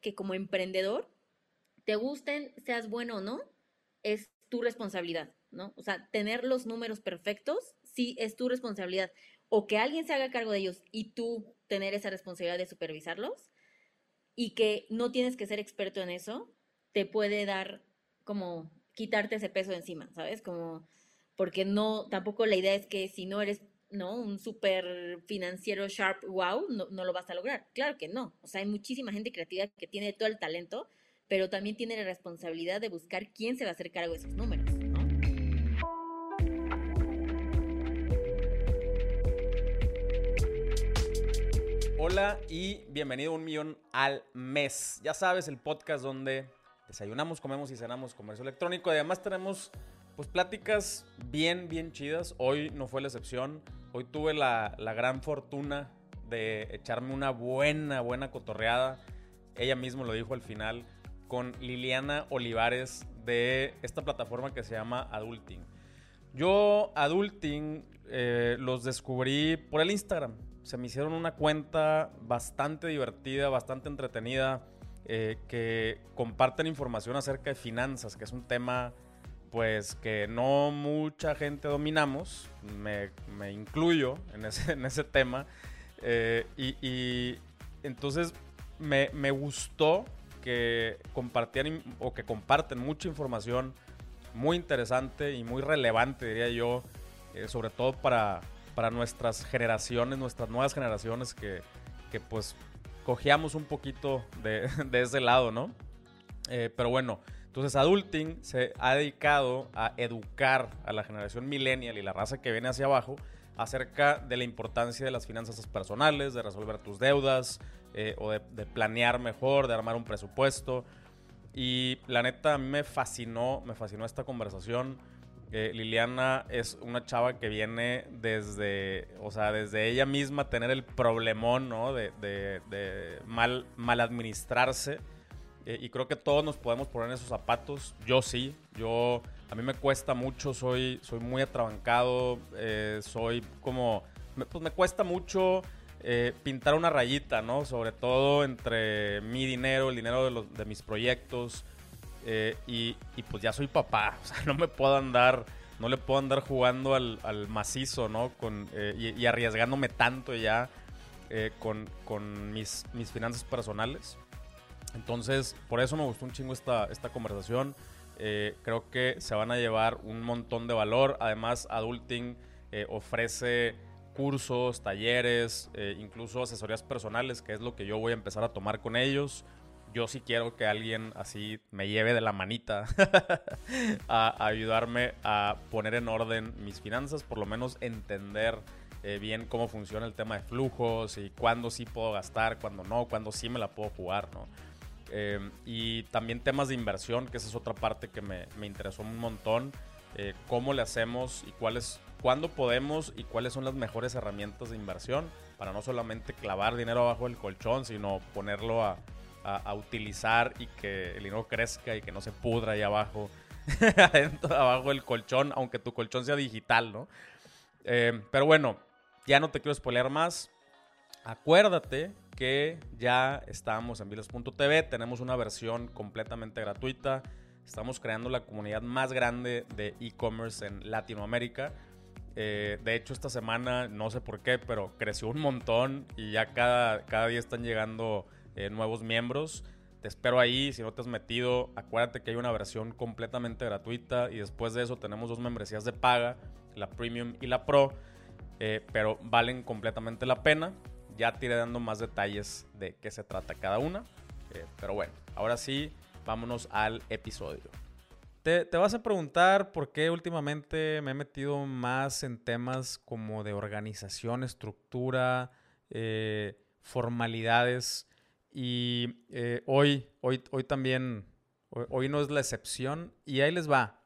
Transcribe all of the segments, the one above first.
que como emprendedor, te gusten, seas bueno o no, es tu responsabilidad, ¿no? O sea, tener los números perfectos, sí es tu responsabilidad. O que alguien se haga cargo de ellos y tú tener esa responsabilidad de supervisarlos y que no tienes que ser experto en eso, te puede dar como quitarte ese peso de encima, ¿sabes? Como porque no, tampoco la idea es que si no eres, ¿no? Un súper financiero sharp, wow, no, no lo vas a lograr. Claro que no. O sea, hay muchísima gente creativa que tiene todo el talento, pero también tiene la responsabilidad de buscar quién se va a hacer cargo de esos números. Hola y bienvenido a un millón al mes. Ya sabes, el podcast donde desayunamos, comemos y cenamos comercio electrónico. Además tenemos pues pláticas bien, bien chidas. Hoy no fue la excepción. Hoy tuve la, la gran fortuna de echarme una buena, buena cotorreada. Ella misma lo dijo al final con Liliana Olivares de esta plataforma que se llama Adulting. Yo, Adulting, eh, los descubrí por el Instagram. Se me hicieron una cuenta bastante divertida, bastante entretenida, eh, que comparten información acerca de finanzas, que es un tema pues que no mucha gente dominamos, me, incluyo en ese, en ese tema, eh, y, entonces me, me, gustó que compartían o que comparten mucha información muy interesante y muy relevante, diría yo, eh, sobre todo para, para nuestras generaciones, nuestras nuevas generaciones que, que pues cogíamos un poquito de, de ese lado, ¿no? Eh, pero bueno, entonces Adulting se ha dedicado a educar a la generación millennial y la raza que viene hacia abajo acerca de la importancia de las finanzas personales, de resolver tus deudas, eh, o de, planear mejor, de armar un presupuesto. Y la neta, a mí me fascinó, me fascinó esta conversación. Eh, Liliana es una chava que viene desde, o sea, desde ella misma tener el problemón, ¿no? De, de, mal, mal administrarse. Eh, y creo que todos nos podemos poner en esos zapatos. Yo sí, yo, a mí me cuesta mucho, soy, soy muy atrabancado, soy como, pues me cuesta mucho eh, pintar una rayita, ¿no? Sobre todo entre mi dinero, el dinero de, los, de mis proyectos. Eh, y, pues ya soy papá, o sea, no me puedo andar, no le puedo andar jugando al, macizo, ¿no? Con, eh, y, arriesgándome tanto ya con, con mis, mis, finanzas personales. Entonces, por eso me gustó un chingo esta, esta conversación. creo que se van a llevar un montón de valor. Además, Adulting ofrece cursos, talleres, eh, incluso asesorías personales, que es lo que yo voy a empezar a tomar con ellos. Yo sí quiero que alguien así me lleve de la manita a, ayudarme a poner en orden mis finanzas, por lo menos entender eh, bien cómo funciona el tema de flujos y cuándo sí puedo gastar, cuándo no, cuándo sí me la puedo jugar, ¿no? Eh, y también temas de inversión, que esa es otra parte que me, me interesó un montón. cómo le hacemos y cuáles cuándo podemos y cuáles son las mejores herramientas de inversión para no solamente clavar dinero abajo del colchón, sino ponerlo a, utilizar y que el dinero crezca y que no se pudra ahí abajo, adentro, abajo del colchón, aunque tu colchón sea digital, ¿no? Eh, pero bueno, ya no te quiero spoilear más. Acuérdate que ya estamos en vilas.tv, tenemos una versión completamente gratuita. Estamos creando la comunidad más grande de e-commerce en Latinoamérica. Eh, de hecho, esta semana, no sé por qué, pero creció un montón y ya cada, cada día están llegando eh, nuevos miembros. Te espero ahí, si no te has metido, acuérdate que hay una versión completamente gratuita y después de eso tenemos dos membresías de paga, la Premium y la Pro, eh, pero valen completamente la pena. Ya te iré dando más detalles de qué se trata cada una. pero bueno, ahora sí, vámonos al episodio. Te, vas a preguntar por qué últimamente me he metido más en temas como de organización, estructura, eh, formalidades. Y eh, hoy, hoy, hoy también, hoy, no es la excepción. Y ahí les va.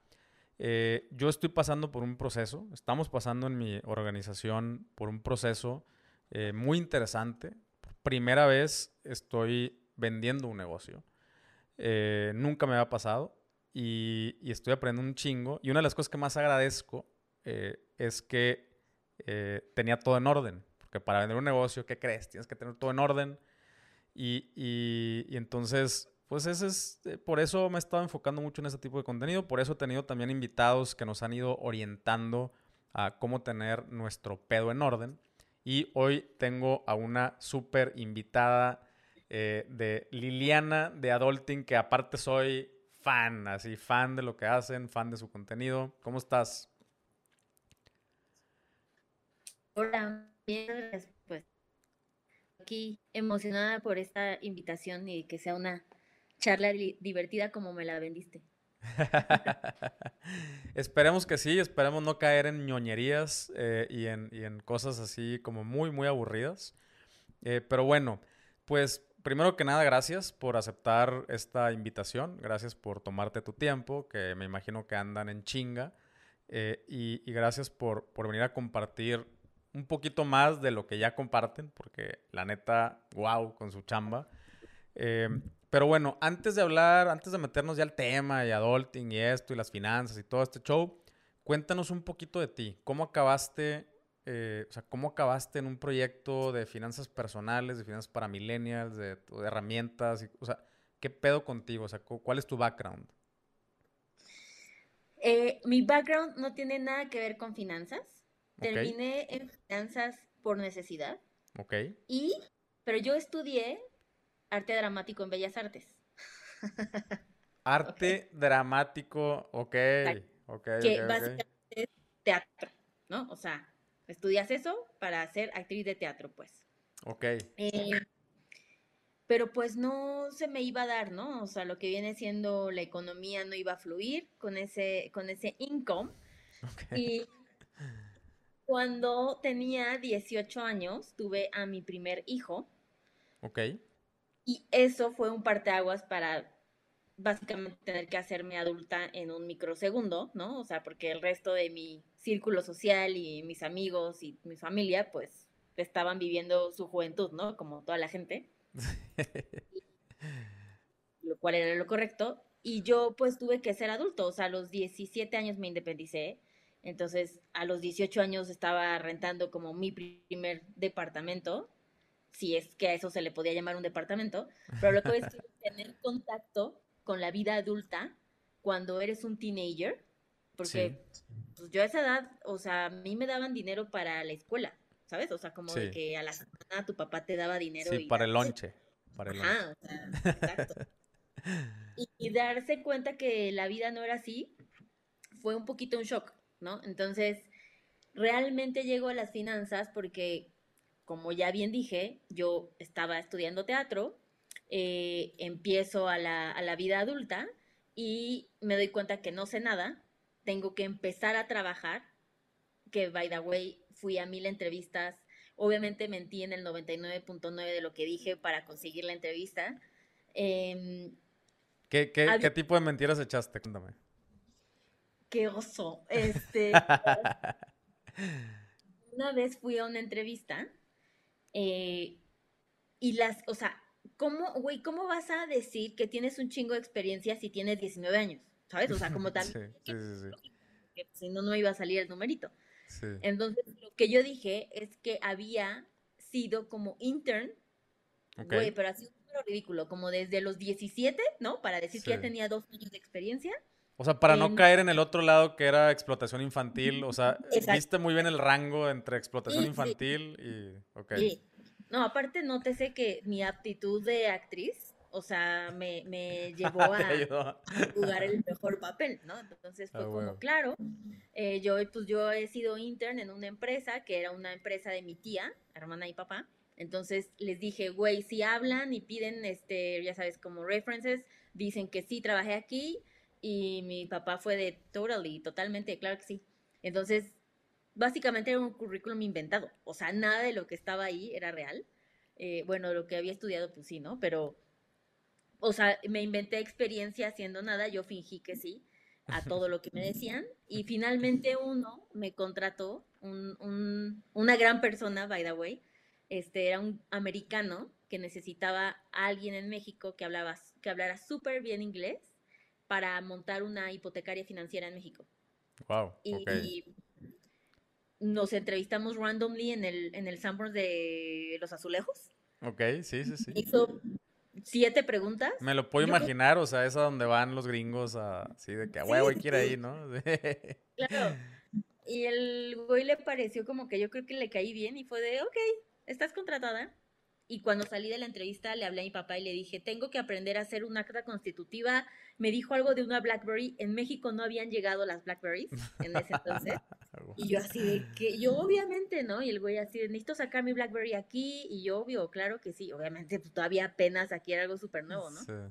Eh, yo estoy pasando por un proceso, estamos pasando en mi organización por un proceso muy interesante. Primera vez estoy vendiendo un negocio. nunca me había pasado y, estoy aprendiendo un chingo. Y una de las cosas que más agradezco eh, es que eh, tenía todo en orden. Porque para vender un negocio, ¿qué crees? Tienes que tener todo en orden. Y, y, y entonces, pues ese es, eh, por eso me he estado enfocando mucho en ese tipo de contenido, por eso he tenido también invitados que nos han ido orientando a cómo tener nuestro pedo en orden. Y hoy tengo a una súper invitada eh, de Liliana de Adulting, que aparte soy fan, así, fan de lo que hacen, fan de su contenido. ¿Cómo estás? Hola, bien, pues aquí emocionada por esta invitación y que sea una charla divertida como me la vendiste. esperemos que sí, esperemos no caer en ñoñerías eh, y, en, cosas así como muy, muy aburridas. Eh, pero bueno, pues primero que nada, gracias por aceptar esta invitación, gracias por tomarte tu tiempo, que me imagino que andan en chinga, eh, y, gracias por, por venir a compartir un poquito más de lo que ya comparten, porque la neta, wow, con su chamba. Pero bueno, antes de hablar, antes de meternos ya al tema y adulting y esto y las finanzas y todo este show, cuéntanos un poquito de ti. ¿Cómo acabaste, eh, o sea, cómo acabaste en un proyecto de finanzas personales, de finanzas para millennials, de, herramientas? o sea, ¿qué pedo contigo? O sea, ¿cuál es tu background? Eh, mi background no tiene nada que ver con finanzas. Terminé en finanzas por necesidad. Ok. Y, pero yo estudié arte dramático en Bellas Artes. Arte dramático, ok. okay que básicamente es teatro, ¿no? O sea, estudias eso para hacer actriz de teatro, pues. Ok. Eh, pero pues no se me iba a dar, ¿no? O sea, lo que viene siendo la economía no iba a fluir con ese, con ese income. Y cuando tenía 18 años, tuve a mi primer hijo. Ok. Y eso fue un parteaguas para básicamente tener que hacerme adulta en un microsegundo, ¿no? O sea, porque el resto de mi círculo social y mis amigos y mi familia, pues, estaban viviendo su juventud, ¿no? Como toda la gente. lo cual era lo correcto. Y yo, pues, tuve que ser adulto. O sea, a los 17 años me independicé. Entonces, a los 18 años estaba rentando como mi primer departamento si es que a eso se le podía llamar un departamento, pero lo que es tener contacto con la vida adulta cuando eres un teenager, porque pues, yo a esa edad, o sea, a mí me daban dinero para la escuela, ¿sabes? O sea, como de que a la semana tu papá te daba dinero. Sí, para el lonche. Para el Ajá, o sea, exacto. y, darse cuenta que la vida no era así fue un poquito un shock, ¿no? Entonces, realmente llego a las finanzas porque como ya bien dije, yo estaba estudiando teatro, eh, empiezo a la, vida adulta y me doy cuenta que no sé nada, tengo que empezar a trabajar, que by the way fui a mil entrevistas, obviamente mentí en el 99.9 de lo que dije para conseguir la entrevista. Em, ¿Qué, qué, tipo de mentiras echaste? Cuéntame. Qué oso. Este, una vez fui a una entrevista eh, y las, o sea, ¿cómo, güey, cómo vas a decir que tienes un chingo de experiencia si tienes 19 años? ¿Sabes? O sea, como tal. sí, sí, sí, si no, no iba a salir el numerito. Entonces, lo que yo dije es que había sido como intern, güey, pero así un número ridículo, como desde los 17, ¿no? Para decir que ya tenía dos años de experiencia. O sea, para no caer en el otro lado que era explotación infantil, o sea, viste muy bien el rango entre explotación infantil y... Okay. No, aparte nótese que mi aptitud de actriz, o sea, me, me llevó a jugar el mejor papel, ¿no? Entonces fue ah, como, claro, eh, yo, pues yo he sido intern en una empresa que era una empresa de mi tía, hermana y papá. Entonces les dije, güey, si hablan y piden, este, ya sabes, como references, dicen que sí, trabajé aquí, y mi papá fue de totally, totalmente, claro que sí. Entonces, básicamente era un currículum inventado. O sea, nada de lo que estaba ahí era real. Eh, bueno, lo que había estudiado, pues sí, ¿no? Pero, o sea, me inventé experiencia haciendo nada, yo fingí que sí a todo lo que me decían. Y finalmente uno me contrató, un, un, una gran persona, by the way. Este era un americano que necesitaba a alguien en México que, hablaba, que hablara súper bien inglés para montar una hipotecaria financiera en México. Wow. Y, nos entrevistamos randomly en el, en el Sanborns de Los Azulejos. Ok, sí, sí, sí. Hizo siete preguntas. Me lo puedo imaginar, o sea, es a donde van los gringos así de que a huevo que ir ahí, ¿no? claro. Y el güey le pareció como que yo creo que le caí bien y fue de, ok, estás contratada. Y cuando salí de la entrevista le hablé a mi papá y le dije, tengo que aprender a hacer una acta constitutiva. Me dijo algo de una BlackBerry. En México no habían llegado las BlackBerries en ese entonces. y yo así de que, yo obviamente, ¿no? Y el güey así de, necesito sacar mi BlackBerry aquí. Y yo, obvio, claro que sí. Obviamente pues, todavía apenas aquí era algo súper nuevo, ¿no?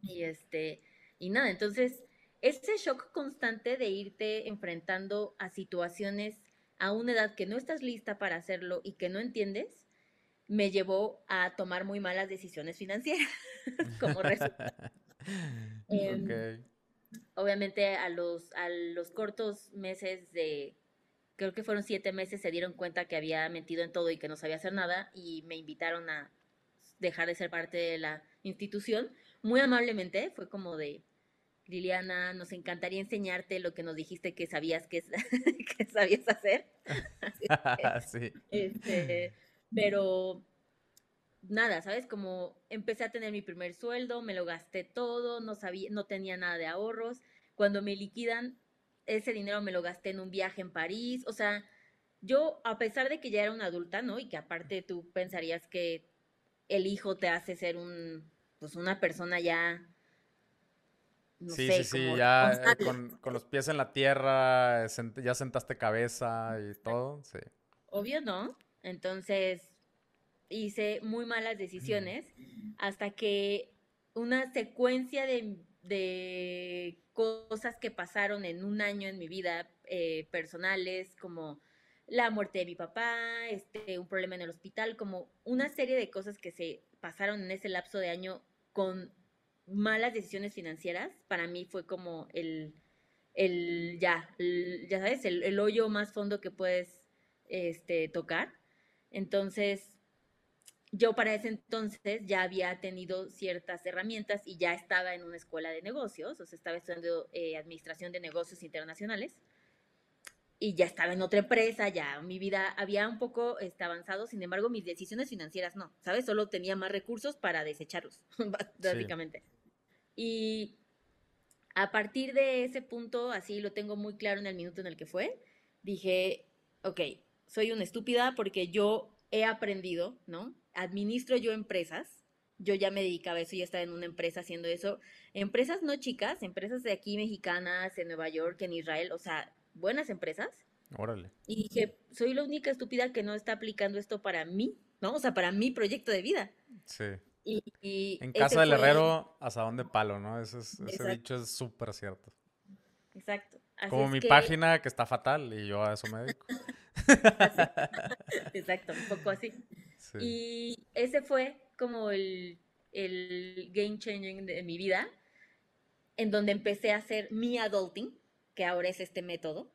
Y este, y nada, entonces ese shock constante de irte enfrentando a situaciones a una edad que no estás lista para hacerlo y que no entiendes, me llevó a tomar muy malas decisiones financieras como resultado. Em, obviamente a los, a los cortos meses de, creo que fueron siete meses, se dieron cuenta que había mentido en todo y que no sabía hacer nada y me invitaron a dejar de ser parte de la institución. Muy amablemente, fue como de, Liliana, nos encantaría enseñarte lo que nos dijiste que sabías que, que sabías hacer. sí. Este, pero nada, ¿sabes? Como empecé a tener mi primer sueldo, me lo gasté todo, no sabía, no tenía nada de ahorros. Cuando me liquidan, ese dinero me lo gasté en un viaje en París. O sea, yo, a pesar de que ya era una adulta, ¿no? Y que aparte tú pensarías que el hijo te hace ser un, pues una persona ya. No sí, sí, sí, ya con, con, los pies en la tierra, ya sentaste cabeza y todo, sí. Obvio, ¿no? Entonces, hice muy malas decisiones hasta que una secuencia de, cosas que pasaron en un año en mi vida eh, personales, como la muerte de mi papá, este, un problema en el hospital, como una serie de cosas que se pasaron en ese lapso de año con malas decisiones financieras, para mí fue como el, el ya, ya sabes, el, el, hoyo más fondo que puedes este, tocar. Entonces, yo para ese entonces ya había tenido ciertas herramientas y ya estaba en una escuela de negocios, o sea, estaba estudiando eh, administración de negocios internacionales y ya estaba en otra empresa, ya mi vida había un poco este, avanzado, sin embargo, mis decisiones financieras no, ¿sabes? Solo tenía más recursos para desecharlos, básicamente. Y a partir de ese punto, así lo tengo muy claro en el minuto en el que fue, dije, ok, soy una estúpida porque yo he aprendido, ¿no? Administro yo empresas. Yo ya me dedicaba a eso, ya estaba en una empresa haciendo eso. Empresas no chicas, empresas de aquí mexicanas, en Nueva York, en Israel, o sea, buenas empresas. Órale. Y dije, soy la única estúpida que no está aplicando esto para mí, ¿no? O sea, para mi proyecto de vida. Sí. Y, en casa del herrero, hasta dónde palo, ¿no? Ese, ese dicho es súper cierto. Exacto. Como mi página que está fatal y yo a eso me dedico. Exacto, un poco así. Y ese fue como el, el game changing de mi vida, en donde empecé a hacer mi adulting, que ahora es este método.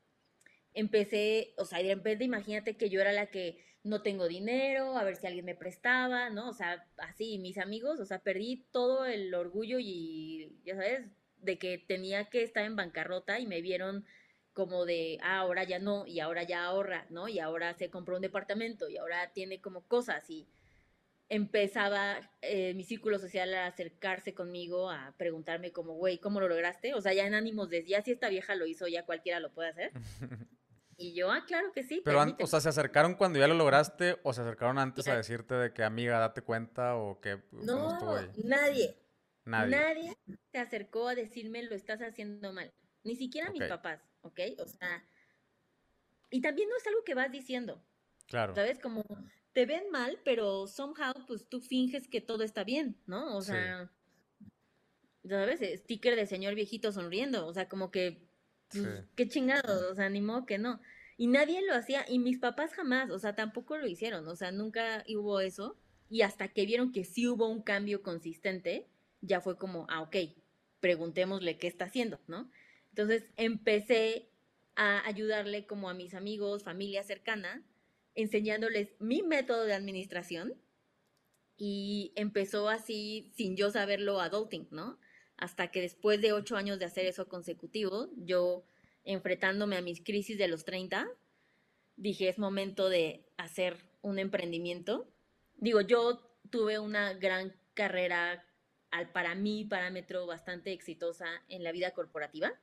Empecé, o sea, de repente imagínate que yo era la que no tengo dinero, a ver si alguien me prestaba, ¿no? O sea, así, mis amigos, o sea, perdí todo el orgullo y, ya sabes, de que tenía que estar en bancarrota y me vieron como de, ah, ahora ya no, y ahora ya ahorra, ¿no? Y ahora se compró un departamento y ahora tiene como cosas y empezaba eh, mi círculo social a acercarse conmigo, a preguntarme como, güey, ¿cómo lo lograste? O sea, ya en ánimos de, ya si esta vieja lo hizo, ya cualquiera lo puede hacer. Y yo, ah, claro que sí. Pero, o sea, ¿se acercaron cuando ya lo lograste o se acercaron antes a decirte de que, amiga, date cuenta o que... No, nadie. Nadie. Nadie se acercó a decirme, lo estás haciendo mal. Ni siquiera mis papás. ¿Ok? O sea, y también no es algo que vas diciendo. Claro. ¿Sabes? Como te ven mal, pero somehow, pues tú finges que todo está bien, ¿no? O sea, ¿sabes? Sticker de señor viejito sonriendo, o sea, como que, pues, qué chingado, o sea, ni modo que no. Y nadie lo hacía, y mis papás jamás, o sea, tampoco lo hicieron, o sea, nunca hubo eso. Y hasta que vieron que sí hubo un cambio consistente, ya fue como, ah, ok, preguntémosle qué está haciendo, ¿no? Entonces empecé a ayudarle como a mis amigos, familia cercana, enseñándoles mi método de administración y empezó así, sin yo saberlo, adulting, ¿no? Hasta que después de ocho años de hacer eso consecutivo, yo enfrentándome a mis crisis de los 30, dije, es momento de hacer un emprendimiento. Digo, yo tuve una gran carrera al, para mí, parámetro bastante exitosa en la vida corporativa.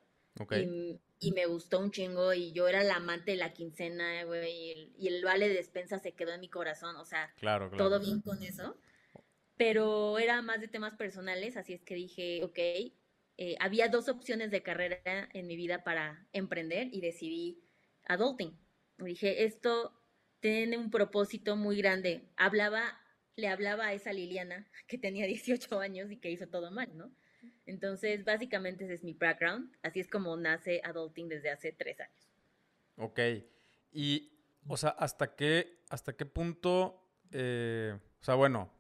Y, y, me gustó un chingo y yo era la amante de la quincena, güey, y el, y el, vale de despensa se quedó en mi corazón, o sea, claro, todo bien con eso. Pero era más de temas personales, así es que dije, ok, eh, había dos opciones de carrera en mi vida para emprender y decidí adulting. Dije, esto tiene un propósito muy grande. Hablaba, le hablaba a esa Liliana que tenía 18 años y que hizo todo mal, ¿no? Entonces, básicamente ese es mi background. Así es como nace adulting desde hace tres años. Ok. Y, o sea, ¿hasta qué, hasta qué punto, eh, o sea, bueno,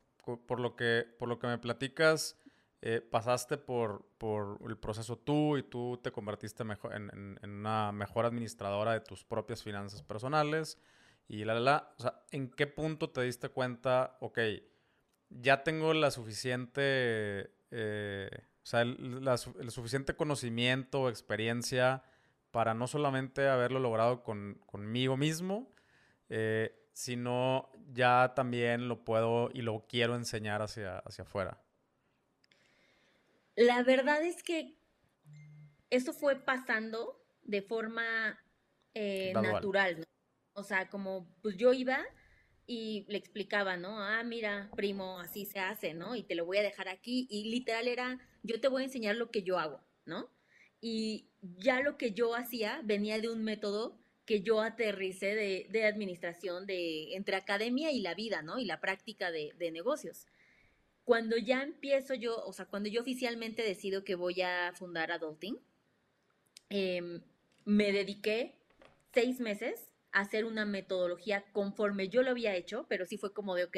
por lo que, por lo que me platicas, eh, pasaste por, por, el proceso tú y tú te convertiste mejor, en, en, una mejor administradora de tus propias finanzas personales y la, la, la. O sea, ¿en qué punto te diste cuenta, ok, ya tengo la suficiente, eh, o sea, el, el, suficiente conocimiento o experiencia para no solamente haberlo logrado con, conmigo mismo, eh, sino ya también lo puedo y lo quiero enseñar hacia, hacia afuera? La verdad es que eso fue pasando de forma eh, natural, ¿no? O sea, como pues yo iba y le explicaba, ¿no? Ah, mira, primo, así se hace, ¿no? Y te lo voy a dejar aquí. Y literal era, yo te voy a enseñar lo que yo hago, ¿no? Y ya lo que yo hacía venía de un método que yo aterricé de, de administración de entre academia y la vida, ¿no? Y la práctica de, de negocios cuando ya empiezo yo, o sea, cuando yo oficialmente decido que voy a fundar Adulting, eh, me dediqué seis meses hacer una metodología conforme yo lo había hecho, pero sí fue como de, ok,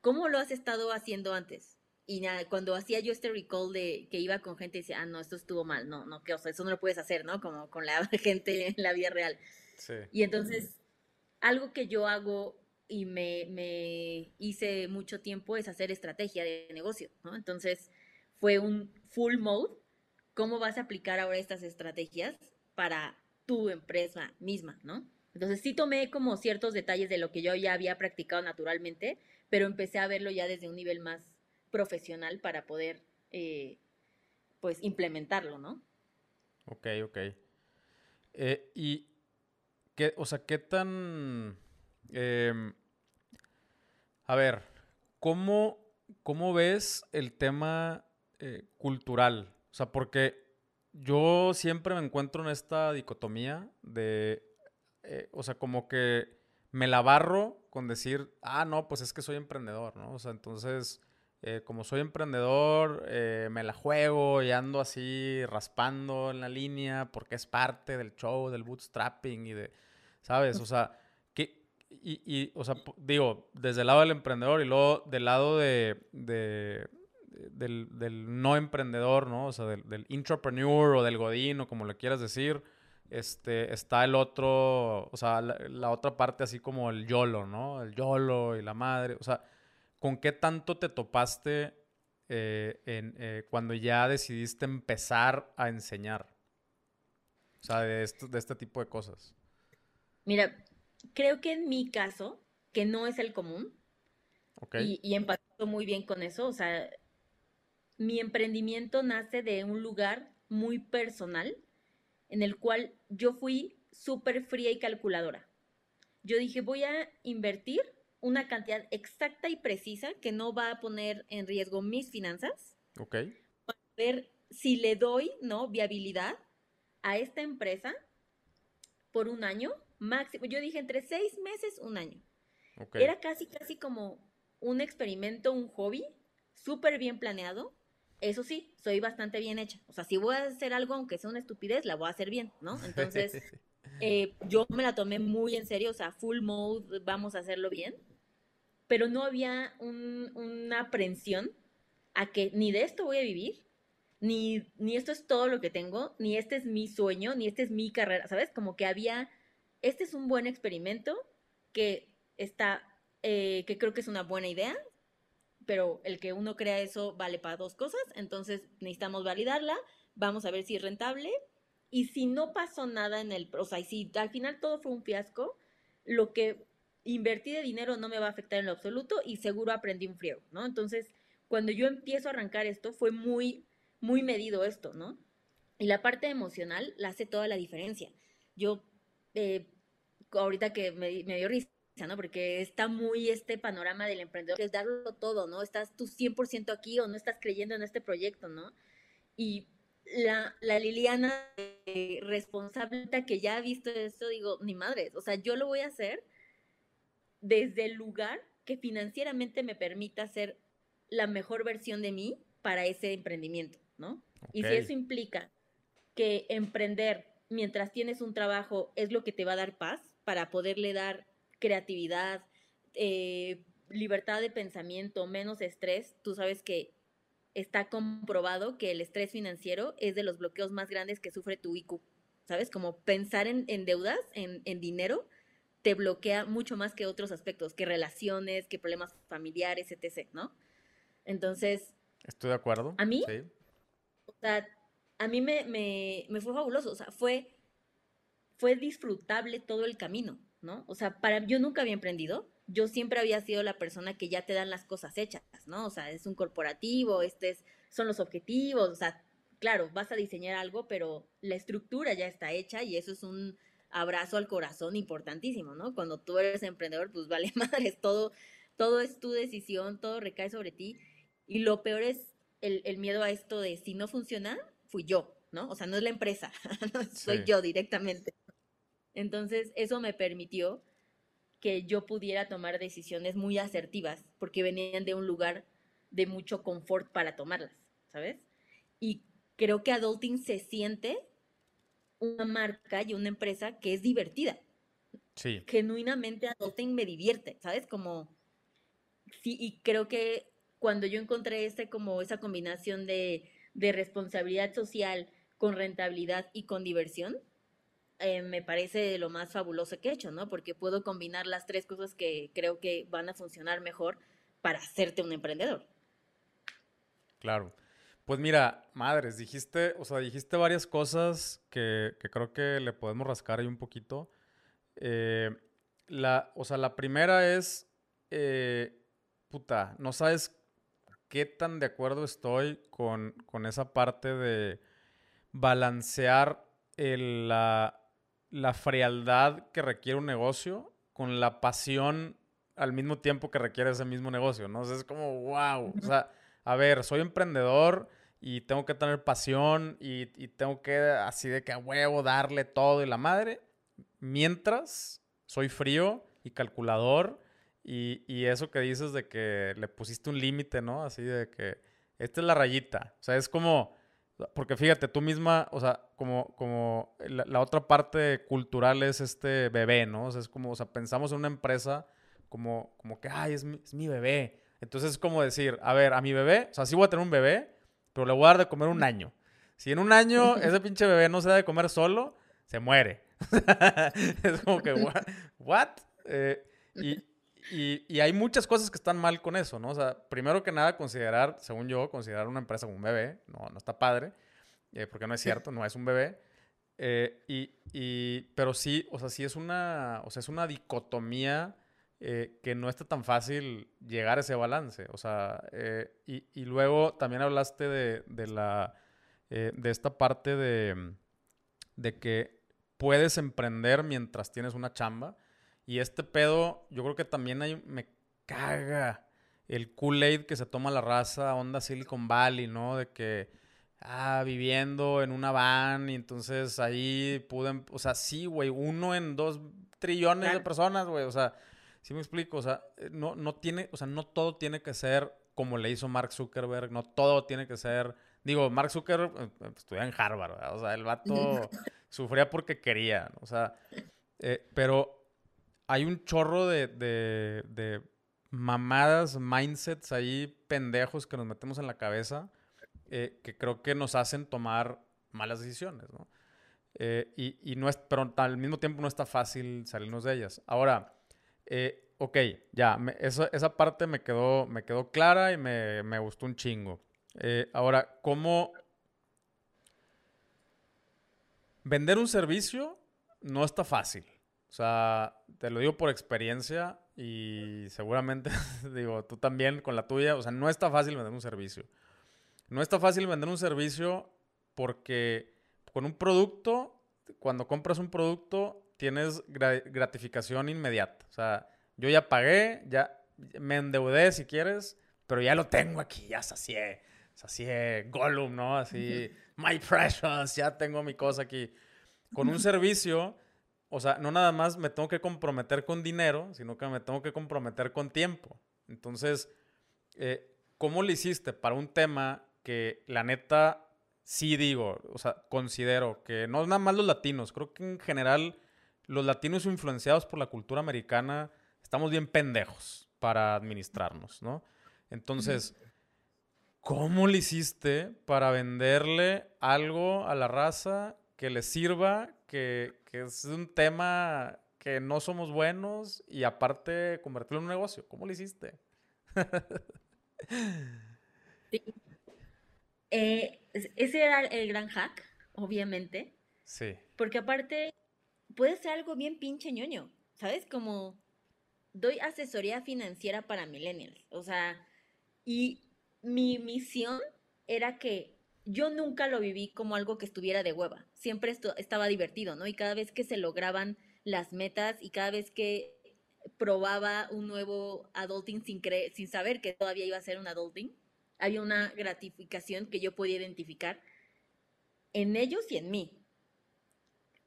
¿cómo lo has estado haciendo antes? Y nada, cuando hacía yo este recall de que iba con gente y decía, ah, no, esto estuvo mal, no, no, que, o sea, eso no lo puedes hacer, ¿no? Como con la gente en la vida real. Sí. Y entonces, algo que yo hago y me, me, hice mucho tiempo es hacer estrategia de negocio, ¿no? Entonces fue un full mode. ¿Cómo vas a aplicar ahora estas estrategias para tu empresa misma, ¿no? Entonces sí tomé como ciertos detalles de lo que yo ya había practicado naturalmente, pero empecé a verlo ya desde un nivel más profesional para poder, eh, pues, implementarlo, ¿no? Ok, ok. Eh, y, qué, o sea, ¿qué tan... Eh, a ver, ¿cómo, cómo ves el tema eh, cultural? O sea, porque yo siempre me encuentro en esta dicotomía de, eh, o sea, como que me la barro con decir, ah, no, pues es que soy emprendedor, ¿no? O sea, entonces, eh, como soy emprendedor, me la juego y ando así raspando en la línea porque es parte del show, del bootstrapping y de, ¿sabes? O sea, y, y, o sea, digo, desde el lado del emprendedor y luego del lado de, de del, del, no emprendedor, ¿no? O sea, del, del intrapreneur o del godín o como le quieras decir, este, está el otro, o sea, la, la, otra parte así como el YOLO, ¿no? El YOLO y la madre, o sea, ¿con qué tanto te topaste eh, en, eh, cuando ya decidiste empezar a enseñar? O sea, de, esto, de este tipo de cosas. Mira, creo que en mi caso, que no es el común, okay. y, y empató muy bien con eso, o sea, mi emprendimiento nace de un lugar muy personal en el cual yo fui súper fría y calculadora. Yo dije, voy a invertir una cantidad exacta y precisa que no va a poner en riesgo mis finanzas. Ok. Para ver si le doy, ¿no? Viabilidad a esta empresa por un año máximo, yo dije entre seis meses, un año. Era casi, casi como un experimento, un hobby, súper bien planeado. Eso sí, soy bastante bien hecha. O sea, si voy a hacer algo, aunque sea una estupidez, la voy a hacer bien, ¿no? Entonces, eh, yo me la tomé muy en serio, o sea, full mode, vamos a hacerlo bien. Pero no había un, una aprensión a que ni de esto voy a vivir, ni, ni esto es todo lo que tengo, ni este es mi sueño, ni esta es mi carrera, ¿sabes? Como que había este es un buen experimento que está, eh, que creo que es una buena idea, pero el que uno crea eso vale para dos cosas, entonces necesitamos validarla, vamos a ver si es rentable, y si no pasó nada en el, o sea, si al final todo fue un fiasco, lo que invertir de dinero no me va a afectar en lo absoluto y seguro aprendí un friego, ¿no? Entonces, cuando yo empiezo a arrancar esto, fue muy, muy medido esto, ¿no? Y la parte emocional la hace toda la diferencia. Yo, eh, ahorita que me, me dio risa, ¿no? Porque está muy este panorama del emprendedor, que es darlo todo, ¿no? Estás tú 100% aquí o no estás creyendo en este proyecto, ¿no? Y la, la Liliana eh, responsable que ya ha visto esto, digo, ni madres, o sea, yo lo voy a hacer desde el lugar que financieramente me permita ser la mejor versión de mí para ese emprendimiento, ¿no? Y si eso implica que emprender mientras tienes un trabajo es lo que te va a dar paz para poderle dar creatividad, eh, libertad de pensamiento, menos estrés, tú sabes que está comprobado que el estrés financiero es de los bloqueos más grandes que sufre tu IQ, ¿sabes? Como pensar en, deudas, en, en, dinero, te bloquea mucho más que otros aspectos, que relaciones, que problemas familiares, etc., ¿no? Entonces... Estoy de acuerdo. A mí, sí. o sea, a mí me, me, me, fue fabuloso, o sea, fue, fue disfrutable todo el camino, ¿no? O sea, para, yo nunca había emprendido, yo siempre había sido la persona que ya te dan las cosas hechas, ¿no? O sea, es un corporativo, este son los objetivos, o sea, claro, vas a diseñar algo, pero la estructura ya está hecha y eso es un abrazo al corazón importantísimo, ¿no? Cuando tú eres emprendedor, pues vale madres, todo, todo es tu decisión, todo recae sobre ti. Y lo peor es el, el miedo a esto de si no funciona, fui yo, ¿no? O sea, no es la empresa, soy yo directamente. Entonces, eso me permitió que yo pudiera tomar decisiones muy asertivas, porque venían de un lugar de mucho confort para tomarlas, ¿sabes? Y creo que Adulting se siente una marca y una empresa que es divertida. Sí. Genuinamente Adulting me divierte, ¿sabes? Como, sí, y creo que cuando yo encontré ese, como esa combinación de, de responsabilidad social con rentabilidad y con diversión, eh, me parece lo más fabuloso que he hecho, ¿no? Porque puedo combinar las tres cosas que creo que van a funcionar mejor para hacerte un emprendedor. Claro. Pues mira, madres, dijiste, o sea, dijiste varias cosas que, creo que le podemos rascar ahí un poquito. Eh, la, o sea, la primera es, eh, puta, no sabes qué tan de acuerdo estoy con, con esa parte de balancear el, la, la frialdad que requiere un negocio con la pasión al mismo tiempo que requiere ese mismo negocio, ¿no? O sea, es como, wow. O sea, a ver, soy emprendedor y tengo que tener pasión y, tengo que así de que a huevo darle todo y la madre, mientras soy frío y calculador y, y eso que dices de que le pusiste un límite, ¿no? Así de que esta es la rayita. O sea, es como porque fíjate, tú misma, o sea, como, como la, otra parte cultural es este bebé, ¿no? O sea, es como, o sea, pensamos en una empresa como, como que, ay, es mi, es mi bebé. Entonces es como decir, a ver, a mi bebé, o sea, sí voy a tener un bebé, pero le voy a dar de comer un año. Si en un año ese pinche bebé no se da de comer solo, se muere. es como que, ¿what? Eh, y, y, hay muchas cosas que están mal con eso, ¿no? O sea, primero que nada, considerar, según yo, considerar una empresa como un bebé, no, no está padre, eh, porque no es cierto, no es un bebé. Eh, y, pero sí, o sea, sí es una, o sea, es una dicotomía eh, que no está tan fácil llegar a ese balance. O sea, y, y, luego también hablaste de, de la, de esta parte de, de que puedes emprender mientras tienes una chamba. Y este pedo, yo creo que también hay, me caga el Kool-Aid que se toma la raza, onda Silicon Valley, ¿no? De que, ah, viviendo en una van y entonces ahí pude, o sea, sí, güey, uno en dos trillones de personas, güey, o sea, sí me explico, o sea, eh, no, no tiene, o sea, no todo tiene que ser como le hizo Mark Zuckerberg, no todo tiene que ser, digo, Mark Zuckerberg eh, eh, estudia en Harvard, ¿verdad? o sea, el vato sufría porque quería, o sea, pero hay un chorro de, de, mamadas, mindsets ahí pendejos que nos metemos en la cabeza eh, que creo que nos hacen tomar malas decisiones, ¿no? Eh, y, no es, pero al mismo tiempo no está fácil salirnos de ellas. Ahora, eh, ok, ya, esa parte me quedó, me quedó clara y me, me gustó un chingo. ahora, ¿cómo vender un servicio no está fácil? O sea, te lo digo por experiencia y seguramente, digo, tú también con la tuya, o sea, no está fácil vender un servicio. No está fácil vender un servicio porque con un producto, cuando compras un producto, tienes gratificación inmediata. O sea, yo ya pagué, ya me endeudé si quieres, pero ya lo tengo aquí, ya sacié, sacié Gollum, ¿no? Así, my precious, ya tengo mi cosa aquí. Con un servicio, o sea, no nada más me tengo que comprometer con dinero, sino que me tengo que comprometer con tiempo. Entonces, eh, ¿cómo lo hiciste para un tema que la neta sí digo, o sea, considero que no es nada más los latinos, creo que en general los latinos influenciados por la cultura americana estamos bien pendejos para administrarnos, ¿no? Entonces, ¿cómo le hiciste para venderle algo a la raza que le sirva, que, que es un tema que no somos buenos y aparte convertirlo en un negocio? ¿Cómo lo hiciste? sí. Eh, ese era el gran hack, obviamente. Sí. Porque aparte puede ser algo bien pinche ñoño, ¿sabes? Como doy asesoría financiera para millennials, o sea, y mi misión era que yo nunca lo viví como algo que estuviera de hueva, siempre esto estaba divertido, ¿no? Y cada vez que se lograban las metas y cada vez que probaba un nuevo adulting sin, sin saber que todavía iba a ser un adulting, había una gratificación que yo podía identificar en ellos y en mí.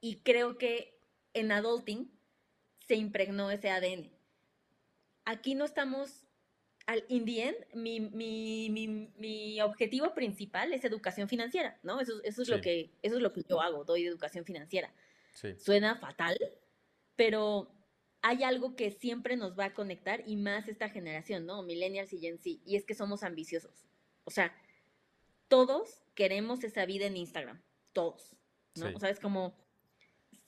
Y creo que en adulting se impregnó ese ADN. Aquí no estamos, al in mi, objetivo principal es educación financiera, ¿no? Eso, es lo que, eso es lo que yo hago, doy educación financiera. Suena fatal, pero hay algo que siempre nos va a conectar y más esta generación, ¿no? Millennials y Gen Z, y es que somos ambiciosos. O sea, todos queremos esa vida en Instagram, todos, ¿no? O sea, es como,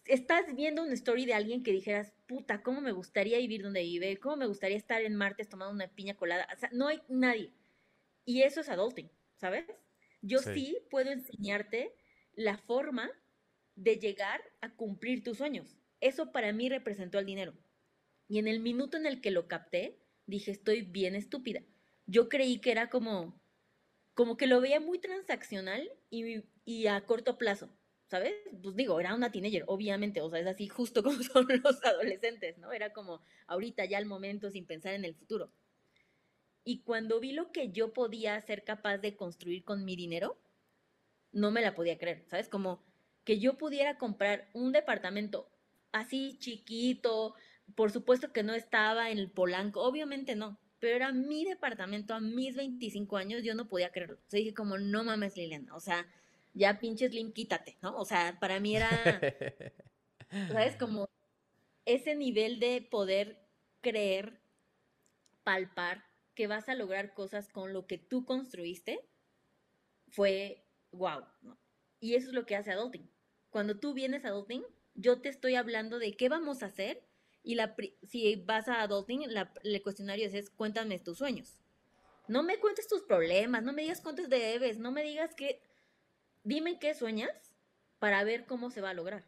estás viendo una story de alguien que dijeras, puta, ¿cómo me gustaría vivir donde vive? ¿Cómo me gustaría estar en Martes tomando una piña colada? O sea, no hay nadie. Y eso es adulting, ¿sabes? Yo sí puedo enseñarte la forma de llegar a cumplir tus sueños. Eso para mí representó el dinero. Y en el minuto en el que lo capté, dije, estoy bien estúpida. Yo creí que era como, como que lo veía muy transaccional y, a corto plazo, ¿sabes? Pues digo, era una teenager, obviamente, o sea, es así justo como son los adolescentes, ¿no? Era como ahorita ya el momento sin pensar en el futuro. Y cuando vi lo que yo podía ser capaz de construir con mi dinero, no me la podía creer, ¿sabes? Como que yo pudiera comprar un departamento así chiquito, por supuesto que no estaba en el Polanco, obviamente no, pero era mi departamento a mis 25 años, yo no podía creerlo. O sea, dije como, no mames, Liliana, o sea, ya pinche Slim, quítate, ¿no? O sea, para mí era, ¿sabes? Como ese nivel de poder creer, palpar, que vas a lograr cosas con lo que tú construiste, fue wow, ¿no? Y eso es lo que hace Adulting. Cuando tú vienes a Adulting, yo te estoy hablando de qué vamos a hacer y la, si vas a adulting, el cuestionario es, cuéntame tus sueños. No me cuentes tus problemas, no me digas cuántos debes, no me digas que... Dime qué sueñas para ver cómo se va a lograr.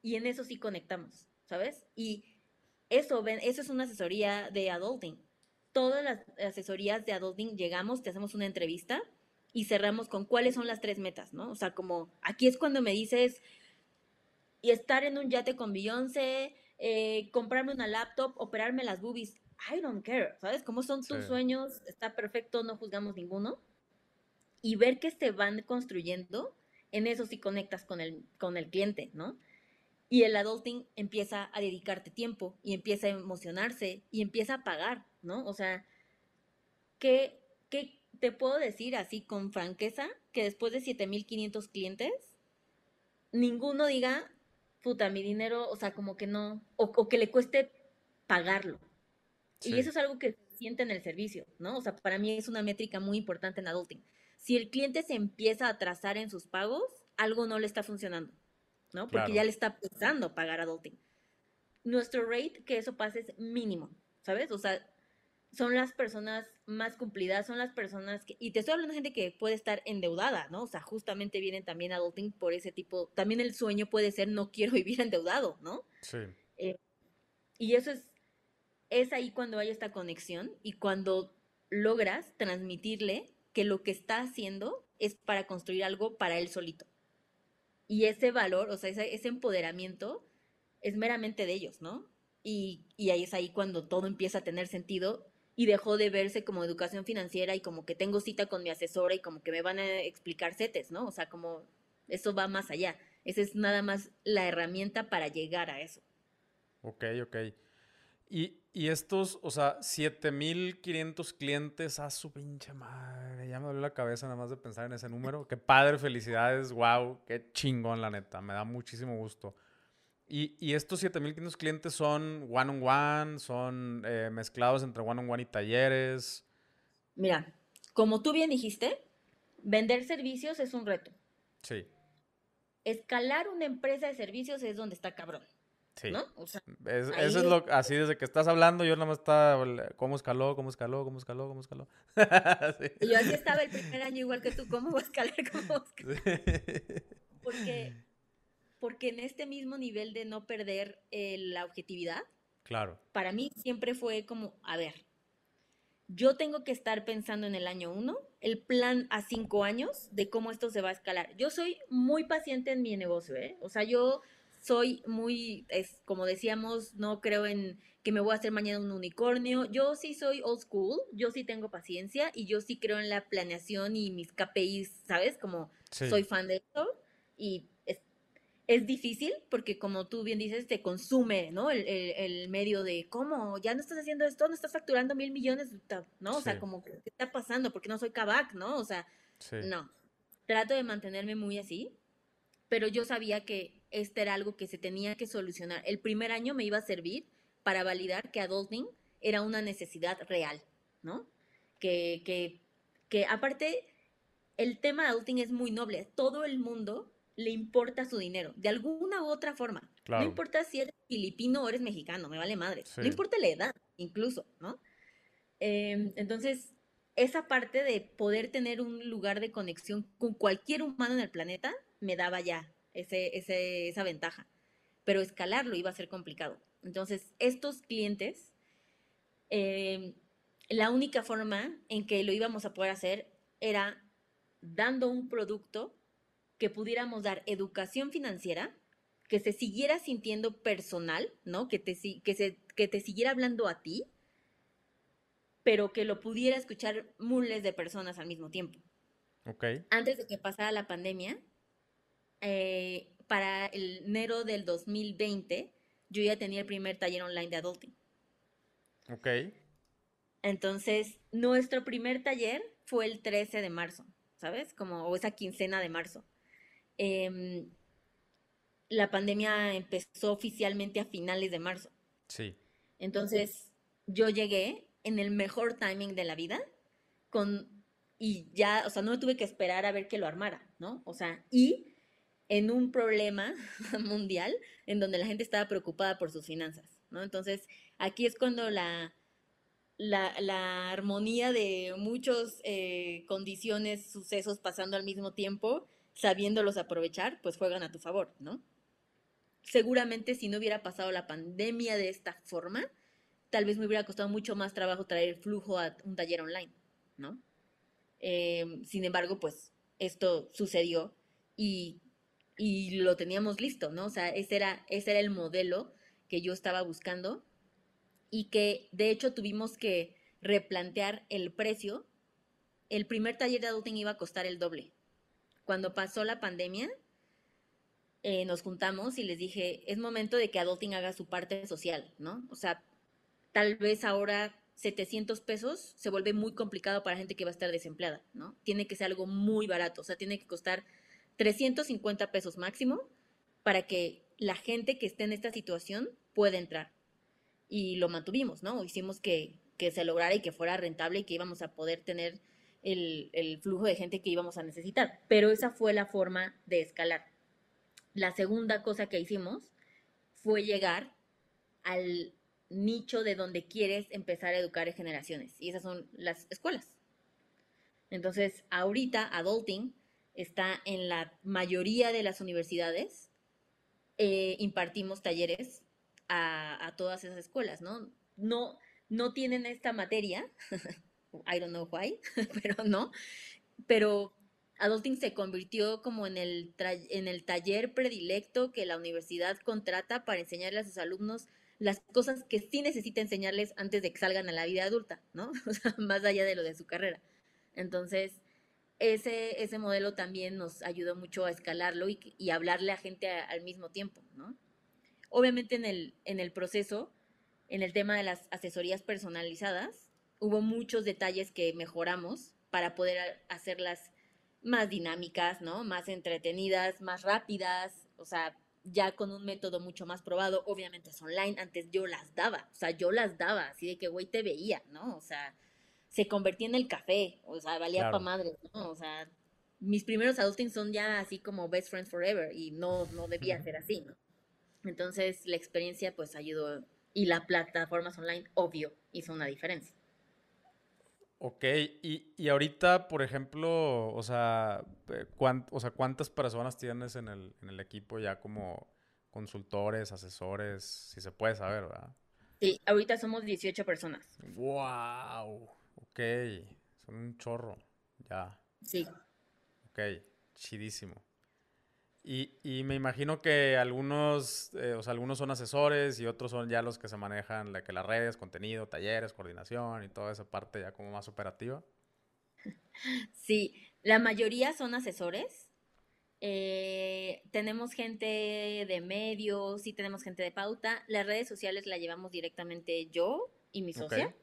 Y en eso sí conectamos, ¿sabes? Y eso, eso es una asesoría de adulting. Todas las asesorías de adulting llegamos, te hacemos una entrevista y cerramos con cuáles son las tres metas, ¿no? O sea, como aquí es cuando me dices, y estar en un yate con Beyoncé, eh, comprarme una laptop, operarme las boobies. I don't care, ¿sabes? Cómo son tus sueños, está perfecto, no juzgamos ninguno. Y ver que se van construyendo, en eso sí conectas con el, con el cliente, ¿no? Y el adulting empieza a dedicarte tiempo y empieza a emocionarse y empieza a pagar, ¿no? O sea, ¿qué, qué te puedo decir así con franqueza? Que después de 7500 clientes, ninguno diga, puta, mi dinero, o sea, como que no, o, que le cueste pagarlo. Y eso es algo que siente en el servicio, ¿no? O sea, para mí es una métrica muy importante en adulting. Si el cliente se empieza a atrasar en sus pagos, algo no le está funcionando, ¿no? Porque ya le está pesando pagar adulting. Nuestro rate que eso pase es mínimo, ¿sabes? O sea, son las personas más cumplidas, son las personas que, y te estoy hablando de gente que puede estar endeudada, ¿no? O sea, justamente vienen también adulting por ese tipo, también el sueño puede ser no quiero vivir endeudado, ¿no? Sí. Eh, y eso es, es ahí cuando hay esta conexión y cuando logras transmitirle que lo que está haciendo es para construir algo para él solito. Y ese valor, o sea, ese, empoderamiento es meramente de ellos, ¿no? Y, y, ahí es ahí cuando todo empieza a tener sentido y dejó de verse como educación financiera y como que tengo cita con mi asesora y como que me van a explicar CETES, ¿no? O sea, como eso va más allá. Esa es nada más la herramienta para llegar a eso. Ok, ok. Y, y estos, o sea, 7500 clientes, a su pinche madre. Ya me duele la cabeza nada más de pensar en ese número. Qué padre, felicidades, wow, qué chingón, la neta. Me da muchísimo gusto. Y, y estos 7500 clientes son one-on-one, son eh, mezclados entre one-on-one y talleres. Mira, como tú bien dijiste, vender servicios es un reto. Sí. Escalar una empresa de servicios es donde está cabrón. Sí. ¿No? eso es lo, así desde que estás hablando, yo nada más estaba, ¿cómo escaló, cómo escaló, cómo escaló, cómo escaló? Y yo así estaba el primer año igual que tú, ¿cómo voy a escalar, cómo Porque, porque en este mismo nivel de no perder eh, la objetividad, claro. para mí siempre fue como, a ver, yo tengo que estar pensando en el año uno, el plan a cinco años de cómo esto se va a escalar. Yo soy muy paciente en mi negocio, ¿eh? O sea, yo soy muy, es, como decíamos, no creo en que me voy a hacer mañana un unicornio. Yo sí soy old school, yo sí tengo paciencia y yo sí creo en la planeación y mis KPIs, ¿sabes? Como soy fan de eso y es, es, difícil porque como tú bien dices, te consume, ¿no? El, el, medio de, ¿cómo? Ya no estás haciendo esto, no estás facturando mil millones, ¿no? O sea, como, ¿qué está pasando? Porque no soy Kavak, ¿no? O sea, no. Trato de mantenerme muy así, pero yo sabía que este era algo que se tenía que solucionar. El primer año me iba a servir para validar que adulting era una necesidad real, ¿no? Que, que, que aparte, el tema de adulting es muy noble. Todo el mundo le importa su dinero, de alguna u otra forma. No importa si eres filipino o eres mexicano, me vale madre. No importa la edad, incluso, ¿no? Em, entonces, esa parte de poder tener un lugar de conexión con cualquier humano en el planeta me daba ya ese, esa ventaja. Pero escalarlo iba a ser complicado. Entonces, estos clientes, eh, la única forma en que lo íbamos a poder hacer era dando un producto que pudiéramos dar educación financiera, que se siguiera sintiendo personal, ¿no? Que te, que se, que te siguiera hablando a ti, pero que lo pudiera escuchar miles de personas al mismo tiempo. Okay. Antes de que pasara la pandemia, eh, para el enero del 2020, yo ya tenía el primer taller online de adulting. Ok. Entonces, nuestro primer taller fue el 13 de marzo, ¿sabes? Como o esa quincena de marzo. Em, la pandemia empezó oficialmente a finales de marzo. Sí. Entonces, yo llegué en el mejor timing de la vida con y ya, o sea, no tuve que esperar a ver que lo armara, ¿no? O sea, y en un problema mundial en donde la gente estaba preocupada por sus finanzas, ¿no? Entonces, aquí es cuando la, la, armonía de muchas eh, condiciones, sucesos pasando al mismo tiempo, sabiéndolos aprovechar, pues juegan a tu favor, ¿no? Seguramente si no hubiera pasado la pandemia de esta forma, tal vez me hubiera costado mucho más trabajo traer el flujo a un taller online, ¿no? Eh, sin embargo, pues esto sucedió y y lo teníamos listo, ¿no? O sea, ese era, ese era el modelo que yo estaba buscando y que de hecho tuvimos que replantear el precio. El primer taller de adulting iba a costar el doble. Cuando pasó la pandemia, eh, nos juntamos y les dije, es momento de que adulting haga su parte social, ¿no? O sea, tal vez ahora 700 pesos se vuelve muy complicado para gente que va a estar desempleada, ¿no? Tiene que ser algo muy barato, o sea, tiene que costar 350 pesos máximo para que la gente que esté en esta situación pueda entrar. Y lo mantuvimos, ¿no? Hicimos que, se lograra y que fuera rentable y que íbamos a poder tener el, el flujo de gente que íbamos a necesitar. Pero esa fue la forma de escalar. La segunda cosa que hicimos fue llegar al nicho de donde quieres empezar a educar a generaciones. Y esas son las escuelas. Entonces, ahorita, adulting está en la mayoría de las universidades. Eh, impartimos talleres a, todas esas escuelas, ¿no? No, no tienen esta materia, I don't know why, pero no, pero Adulting se convirtió como en el, en el taller predilecto que la universidad contrata para enseñarle a sus alumnos las cosas que sí necesita enseñarles antes de que salgan a la vida adulta, ¿no? O sea, más allá de lo de su carrera. Entonces, ese, ese modelo también nos ayudó mucho a escalarlo y, y hablarle a gente al mismo tiempo, ¿no? Obviamente en el, en el proceso, en el tema de las asesorías personalizadas, hubo muchos detalles que mejoramos para poder hacerlas más dinámicas, ¿no? Más entretenidas, más rápidas, o sea, ya con un método mucho más probado, obviamente es online, antes yo las daba, o sea, yo las daba, así de que, güey, te veía, ¿no? O sea, se convertía en el café, o sea, valía pa' madre, ¿no? O sea, mis primeros adulting son ya así como best friends forever y no, no debía ser así, ¿no? Entonces, la experiencia pues ayudó y la plataformas online, obvio, hizo una diferencia. Ok, y, y ahorita, por ejemplo, o sea, eh, o sea, ¿cuántas personas tienes en el, en el equipo ya como consultores, asesores, si se puede saber, ¿verdad? Sí, ahorita somos 18 personas. ¡Wow! Ok, son un chorro, ya. Sí. Ok, chidísimo. Y, me imagino que algunos, eh, o sea, algunos son asesores y otros son ya los que se manejan que las redes, contenido, talleres, coordinación y toda esa parte ya como más operativa. Sí, la mayoría son asesores. Eh, tenemos gente de medios, sí tenemos gente de pauta. Las redes sociales la llevamos directamente yo y mi socia.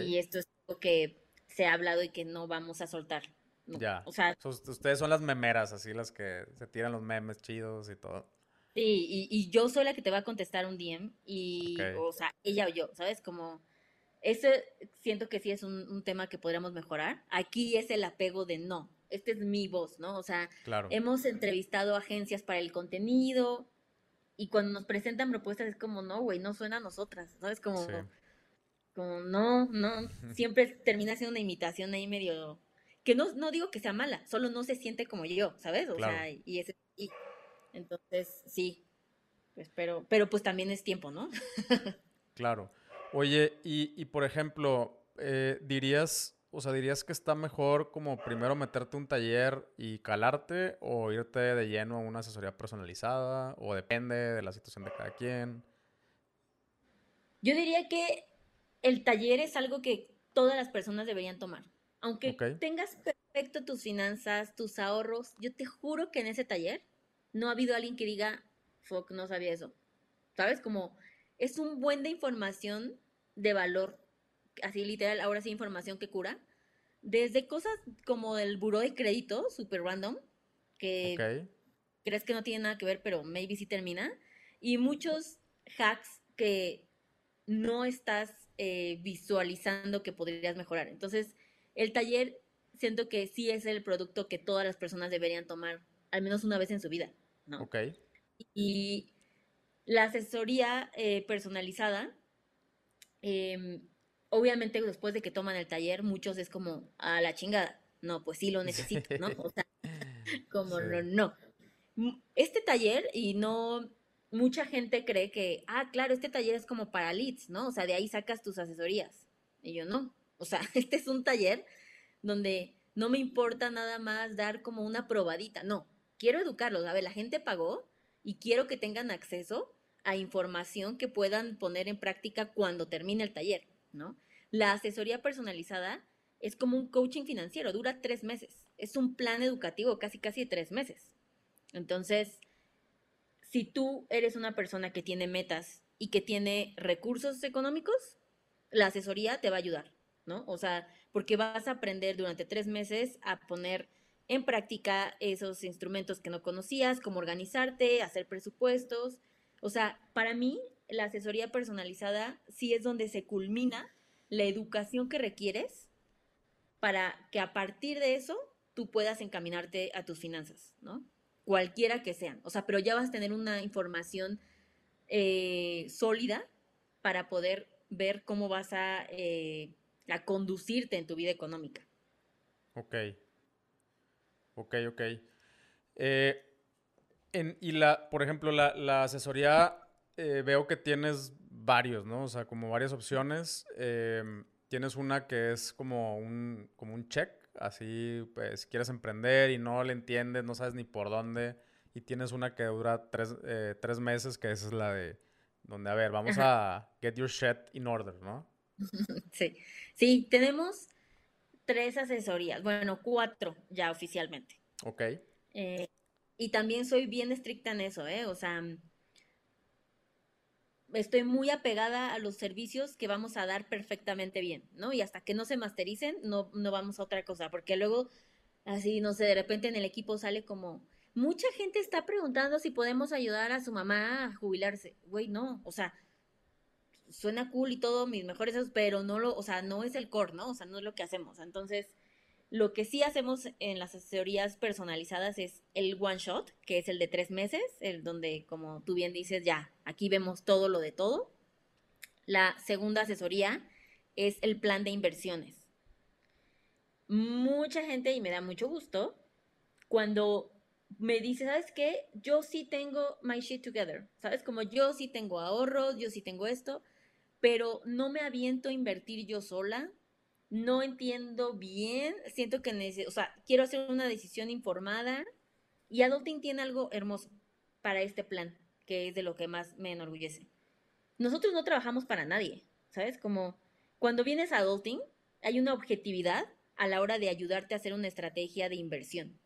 Y esto es lo que se ha hablado y que no vamos a soltar. Ya. O sea, ustedes son las memeras, así las que se tiran los memes chidos y todo. Sí, y, yo soy la que te va a contestar un DM y, o sea, ella o yo, ¿sabes? Como, ese siento que sí es un, tema que podríamos mejorar. Aquí es el apego de no, este es mi voz, ¿no? O sea, hemos entrevistado agencias para el contenido y cuando nos presentan propuestas es como, no, güey, no suena a nosotras, ¿sabes? Como, como no, no, siempre termina siendo una imitación ahí medio que no, no digo que sea mala, solo no se siente como yo, ¿sabes? O sea, y ese y, entonces sí, pues, pero, pero pues también es tiempo, ¿no? claro. Oye, y, y por ejemplo, eh, dirías, o sea, dirías que está mejor como primero meterte un taller y calarte o irte de lleno a una asesoría personalizada o depende de la situación de cada quien. Yo diría que el taller es algo que todas las personas deberían tomar. Aunque tengas perfecto tus finanzas, tus ahorros, yo te juro que en ese taller no ha habido alguien que diga, fuck, no sabía eso. ¿Sabes? Como es un buen de información de valor, así literal, ahora sí información que cura. Desde cosas como el buró de crédito, super random, que crees que no tiene nada que ver, pero maybe sí termina. Y muchos hacks que no estás eh, visualizando que podrías mejorar. Entonces, el taller siento que sí es el producto que todas las personas deberían tomar al menos una vez en su vida, ¿no? Ok. Y la asesoría eh, personalizada, em, obviamente después de que toman el taller, muchos es como, a la chingada, no, pues sí lo necesito, ¿no? O sea, como no, no. Este taller, y no, mucha gente cree que, ah, claro, este taller es como para leads, ¿no? O sea, de ahí sacas tus asesorías. Y yo no, o sea, este es un taller donde no me importa nada más dar como una probadita, no, quiero educarlos, a ver, la gente pagó y quiero que tengan acceso a información que puedan poner en práctica cuando termine el taller, ¿no? La asesoría personalizada es como un coaching financiero, dura tres meses, es un plan educativo casi casi tres meses. Entonces, si tú eres una persona que tiene metas y que tiene recursos económicos, la asesoría te va a ayudar. ¿no? O sea, porque vas a aprender durante tres meses a poner en práctica esos instrumentos que no conocías, cómo organizarte, hacer presupuestos. O sea, para mí, la asesoría personalizada sí es donde se culmina la educación que requieres para que a partir de eso tú puedas encaminarte a tus finanzas, ¿no? Cualquiera que sean. O sea, pero ya vas a tener una información eh, sólida para poder ver cómo vas a eh, a conducirte en tu vida económica. Ok. Ok, ok. Eh, y la, por ejemplo, la, asesoría veo que tienes varios, ¿no? O sea, como varias opciones. Tienes una que es como un, como un check, así, pues, quieres emprender y no le entiendes, no sabes ni por dónde. Y tienes una que dura tres, eh, tres meses, que esa es la de, donde, a ver, vamos a get your shit in order, ¿no? Sí, sí, tenemos tres asesorías, bueno, cuatro ya oficialmente. Ok. Eh, y también soy bien estricta en eso, ¿eh? O sea, estoy muy apegada a los servicios que vamos a dar perfectamente bien, ¿no? Y hasta que no se mastericen, no, no vamos a otra cosa, porque luego, así, no sé, de repente en el equipo sale como, mucha gente está preguntando si podemos ayudar a su mamá a jubilarse. Güey, no, o sea, suena cool y todo, mis mejores, pero no lo, o sea, no es el core, ¿no? O sea, no es lo que hacemos. Entonces, lo que sí hacemos en las asesorías personalizadas es el one shot, que es el de tres meses, el donde, como tú bien dices, ya, aquí vemos todo lo de todo. La segunda asesoría es el plan de inversiones. Mucha gente, y me da mucho gusto, cuando me dice, ¿sabes qué? Yo sí tengo my shit together, ¿sabes? Como yo sí tengo ahorros, yo sí tengo esto, pero no me aviento a invertir yo sola, no entiendo bien, siento que necesito, o sea, quiero hacer una decisión informada y Adulting tiene algo hermoso para este plan, que es de lo que más me enorgullece. Nosotros no trabajamos para nadie, ¿sabes? Como cuando vienes a Adulting, hay una objetividad a la hora de ayudarte a hacer una estrategia de inversión.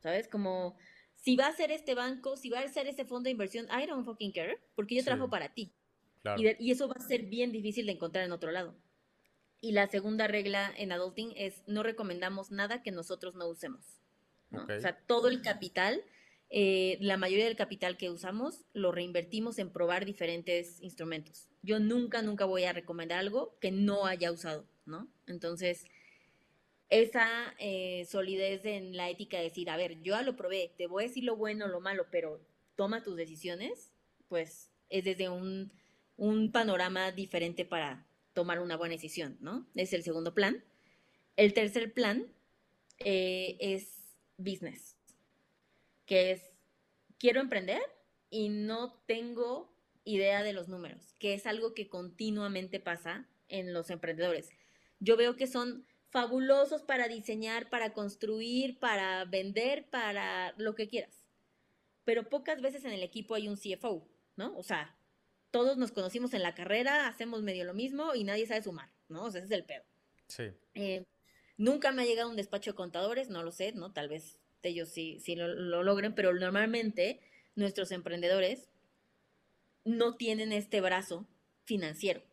¿Sabes? Como si va a ser este banco, si va a ser este fondo de inversión, I don't fucking care, porque yo trabajo para ti. Y, y, eso va a ser bien difícil de encontrar en otro lado. Y la segunda regla en adulting es no recomendamos nada que nosotros no usemos. O sea, todo el capital, eh, la mayoría del capital que usamos lo reinvertimos en probar diferentes instrumentos. Yo nunca, nunca voy a recomendar algo que no haya usado, ¿no? Entonces, esa eh, solidez en la ética de decir, a ver, yo ya lo probé, te voy a decir lo bueno, lo malo, pero toma tus decisiones, pues es desde un, un panorama diferente para, tomar una buena decisión, ¿no? Es el segundo plan. El tercer plan eh, es business, que es, quiero emprender y no tengo idea de los números, que es algo que continuamente pasa en los emprendedores. Yo veo que son fabulosos para diseñar, para construir, para vender, para lo que quieras. Pero pocas veces en el equipo hay un CFO, ¿no? O sea, todos nos conocimos en la carrera, hacemos medio lo mismo y nadie sabe sumar, ¿no? O sea, ese es el pedo. Sí. Eh, nunca me ha llegado un despacho de contadores, no lo sé, ¿no? Tal vez ellos sí, sí lo, logren, pero normalmente nuestros emprendedores no tienen este brazo financiero.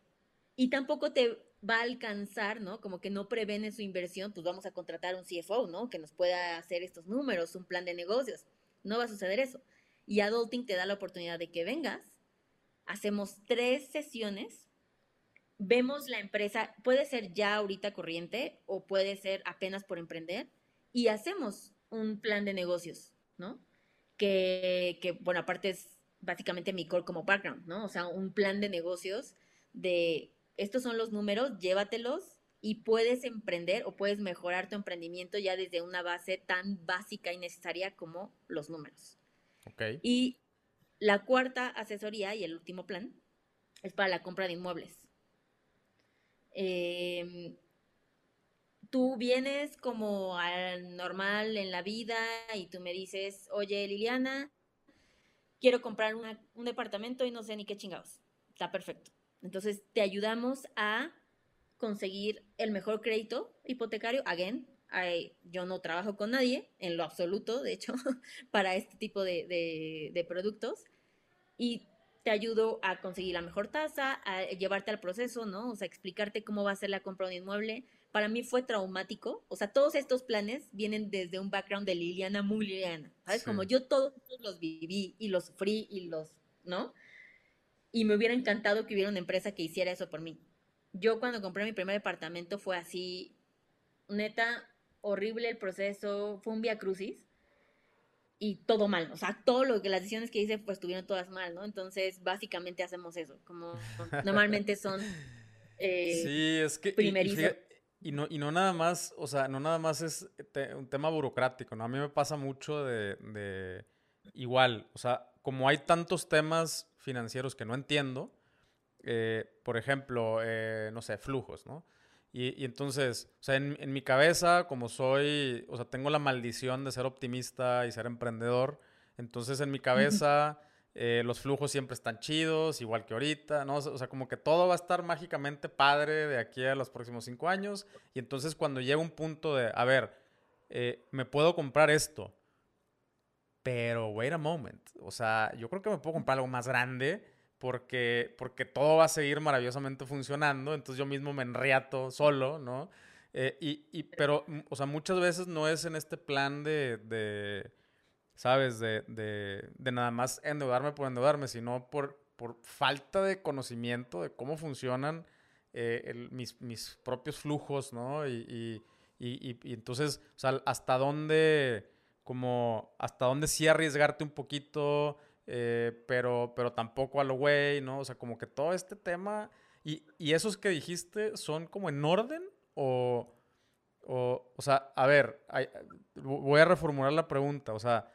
Y tampoco te va a alcanzar, ¿no? Como que no prevén su inversión, pues vamos a contratar un CFO, ¿no? Que nos pueda hacer estos números, un plan de negocios. No va a suceder eso. Y Adulting te da la oportunidad de que vengas, hacemos tres sesiones, vemos la empresa, puede ser ya ahorita corriente o puede ser apenas por emprender, y hacemos un plan de negocios, ¿no? Que, que bueno, aparte es básicamente mi core como background, ¿no? O sea, un plan de negocios de estos son los números, llévatelos y puedes emprender o puedes mejorar tu emprendimiento ya desde una base tan básica y necesaria como los números. Okay. Y la cuarta asesoría y el último plan es para la compra de inmuebles. Em, tú vienes como al normal en la vida y tú me dices, oye Liliana, quiero comprar un departamento y no sé ni qué chingados. Está perfecto. Entonces te ayudamos a conseguir el mejor crédito hipotecario. Again, yo no trabajo con nadie, en lo absoluto, de hecho, para este tipo de productos y te ayudo a conseguir la mejor tasa, a llevarte al proceso, ¿no? O sea, explicarte cómo va a ser la compra de un inmueble. Para mí fue traumático. O sea, todos estos planes vienen desde un background de Liliana muy Liliana. ¿Sabes? Como yo todos los viví y los sufrí y los, ¿no? Y me hubiera encantado que hubiera una empresa que hiciera eso por mí. Yo cuando compré mi primer departamento fue así, neta, horrible el proceso, fue un via crucis y todo mal, o sea, todo lo que las decisiones que hice pues estuvieron todas mal, ¿no? Entonces, básicamente hacemos eso, como normalmente son eh, sí, es que y, no, y no nada más, o sea, no nada más es un tema burocrático, ¿no? A mí me pasa mucho de, de igual, o sea, como hay tantos temas financieros que no entiendo. Eh, por ejemplo, eh, no sé, flujos, ¿no? Y, entonces, o sea, en, en, mi cabeza, como soy, o sea, tengo la maldición de ser optimista y ser emprendedor, entonces en mi cabeza eh, los flujos siempre están chidos, igual que ahorita, ¿no? O sea, como que todo va a estar mágicamente padre de aquí a los próximos cinco años. Y entonces cuando llega un punto de, a ver, eh, me puedo comprar esto, pero wait a moment. O sea, yo creo que me puedo comprar algo más grande porque, porque todo va a seguir maravillosamente funcionando. Entonces yo mismo me enriato solo, ¿no? Eh, y, y, pero, o sea, muchas veces no es en este plan de, de ¿sabes? De, de, de, nada más endeudarme por endeudarme, sino por, por falta de conocimiento de cómo funcionan eh, mis, mis, propios flujos, ¿no? Y, y, y, entonces, o sea, hasta dónde, como, hasta dónde sí arriesgarte un poquito, eh, pero, pero tampoco a lo güey, ¿no? O sea, como que todo este tema, y, y esos que dijiste son como en orden o... O, o sea, a ver, voy a reformular la pregunta. O sea,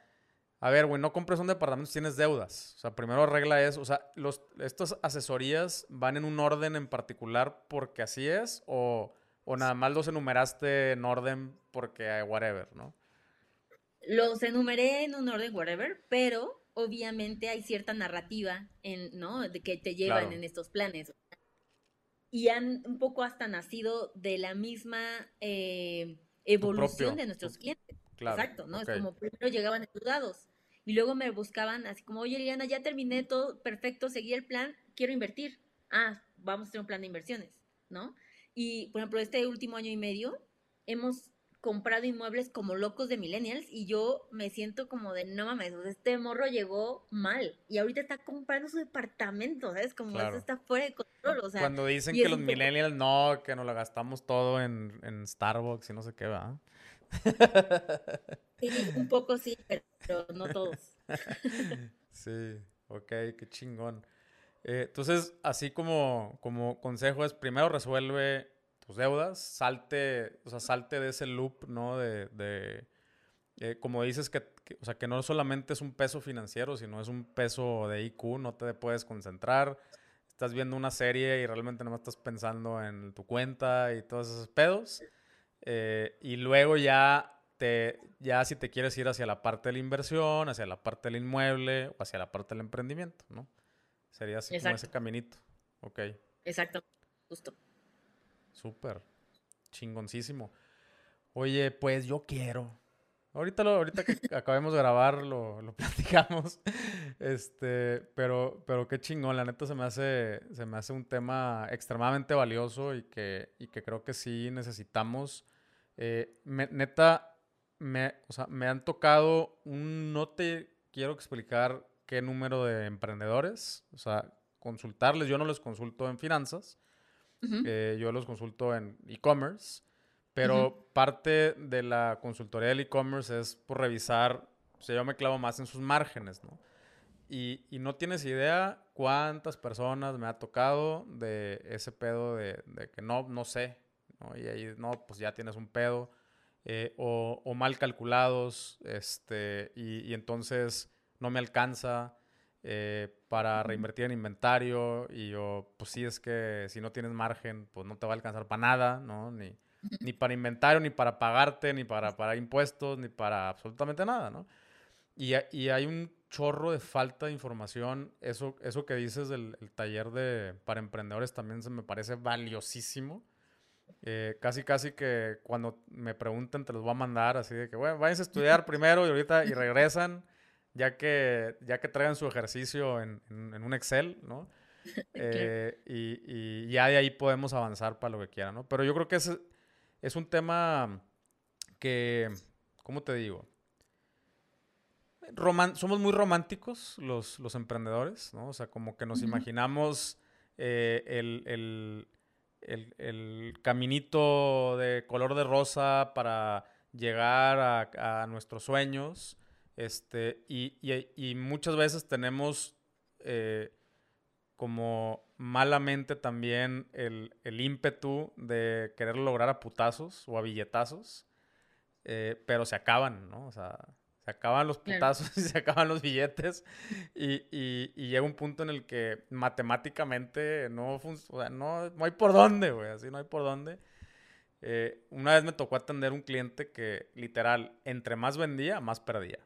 a ver, güey, no compres un departamento si tienes deudas. O sea, primero arregla eso. O sea, los, ¿estas asesorías van en un orden en particular porque así es? ¿O, o nada más los enumeraste en orden porque whatever, no? Los enumeré en un orden whatever, pero obviamente hay cierta narrativa en, ¿no? De que te llevan en estos planes. Y han un poco hasta nacido de la misma eh, evolución de nuestros clientes. Exacto, ¿no? Es como primero llegaban estudiados y luego me buscaban así como, oye Liliana, ya terminé todo, perfecto, seguí el plan, quiero invertir. Ah, vamos a hacer un plan de inversiones, ¿no? Y, por ejemplo, este último año y medio hemos comprado inmuebles como locos de millennials y yo me siento como de, no mames, este morro llegó mal y ahorita está comprando su departamento, ¿sabes? Como esto está fuera de control, o sea. Cuando dicen que los millennials no, que nos lo gastamos todo en, en Starbucks y no sé qué, va. Sí, un poco sí, pero no todos. Sí, ok, qué chingón. Eh, entonces, así como, como consejo es, primero resuelve tus deudas, salte, o sea, salte de ese loop, ¿no? De, de eh, como dices, que, o sea, que no solamente es un peso financiero, sino es un peso de IQ, no te puedes concentrar. Estás viendo una serie y realmente no estás pensando en tu cuenta y todos esos pedos. Eh, y luego ya, te, ya si te quieres ir hacia la parte de la inversión, hacia la parte del inmueble o hacia la parte del emprendimiento, ¿no? Sería así como ese caminito. Ok. Exacto, justo. Súper. Chingoncísimo. Oye, pues yo quiero. Ahorita, lo, ahorita que acabemos de grabar lo, lo, platicamos. Este, pero, pero qué chingón. La neta se me hace, se me hace un tema extremadamente valioso y que, y que creo que sí necesitamos eh, neta, me, o sea, me han tocado un, no te quiero explicar qué número de emprendedores, o sea, consultarles, yo no les consulto en finanzas, eh, yo los consulto en e-commerce, pero parte de la consultoría del e-commerce es por revisar, o sea, yo me clavo más en sus márgenes, ¿no? Y, y, no tienes idea cuántas personas me ha tocado de ese pedo de, de que no, no sé, y ahí, no, pues ya tienes un pedo. Eh, o, mal calculados, este, y, entonces no me alcanza eh, para reinvertir en inventario, y yo, pues sí, es que si no tienes margen, pues no te va a alcanzar para nada, ¿no? Ni, ni para inventario, ni para pagarte, ni para pagar impuestos, ni para absolutamente nada, ¿no? Y, y, hay un chorro de falta de información. Eso, eso que dices del taller de, para emprendedores también se me parece valiosísimo. Eh, casi, casi que cuando me pregunten te los voy a mandar, así de que, bueno, vayan a estudiar primero y ahorita y regresan, ya que, ya que traigan su ejercicio en, en, un Excel, ¿no? Eh, y, y, ya de ahí podemos avanzar para lo que quieran, ¿no? Pero yo creo que es, es un tema que, ¿cómo te digo? somos muy románticos los, los emprendedores, ¿no? O sea, como que nos imaginamos eh, el, el el, caminito de color de rosa para llegar a, nuestros sueños. Este, y, muchas veces tenemos eh, como malamente también el, ímpetu de querer lograr a putazos o a billetazos, eh, pero se acaban, ¿no? O sea, Se acaban los putazos y se acaban los billetes. Y, y, llega un punto en el que matemáticamente no, funciona, no, no hay por dónde, güey. Así no hay por dónde. Eh, una vez me tocó atender un cliente que literal, entre más vendía, más perdía.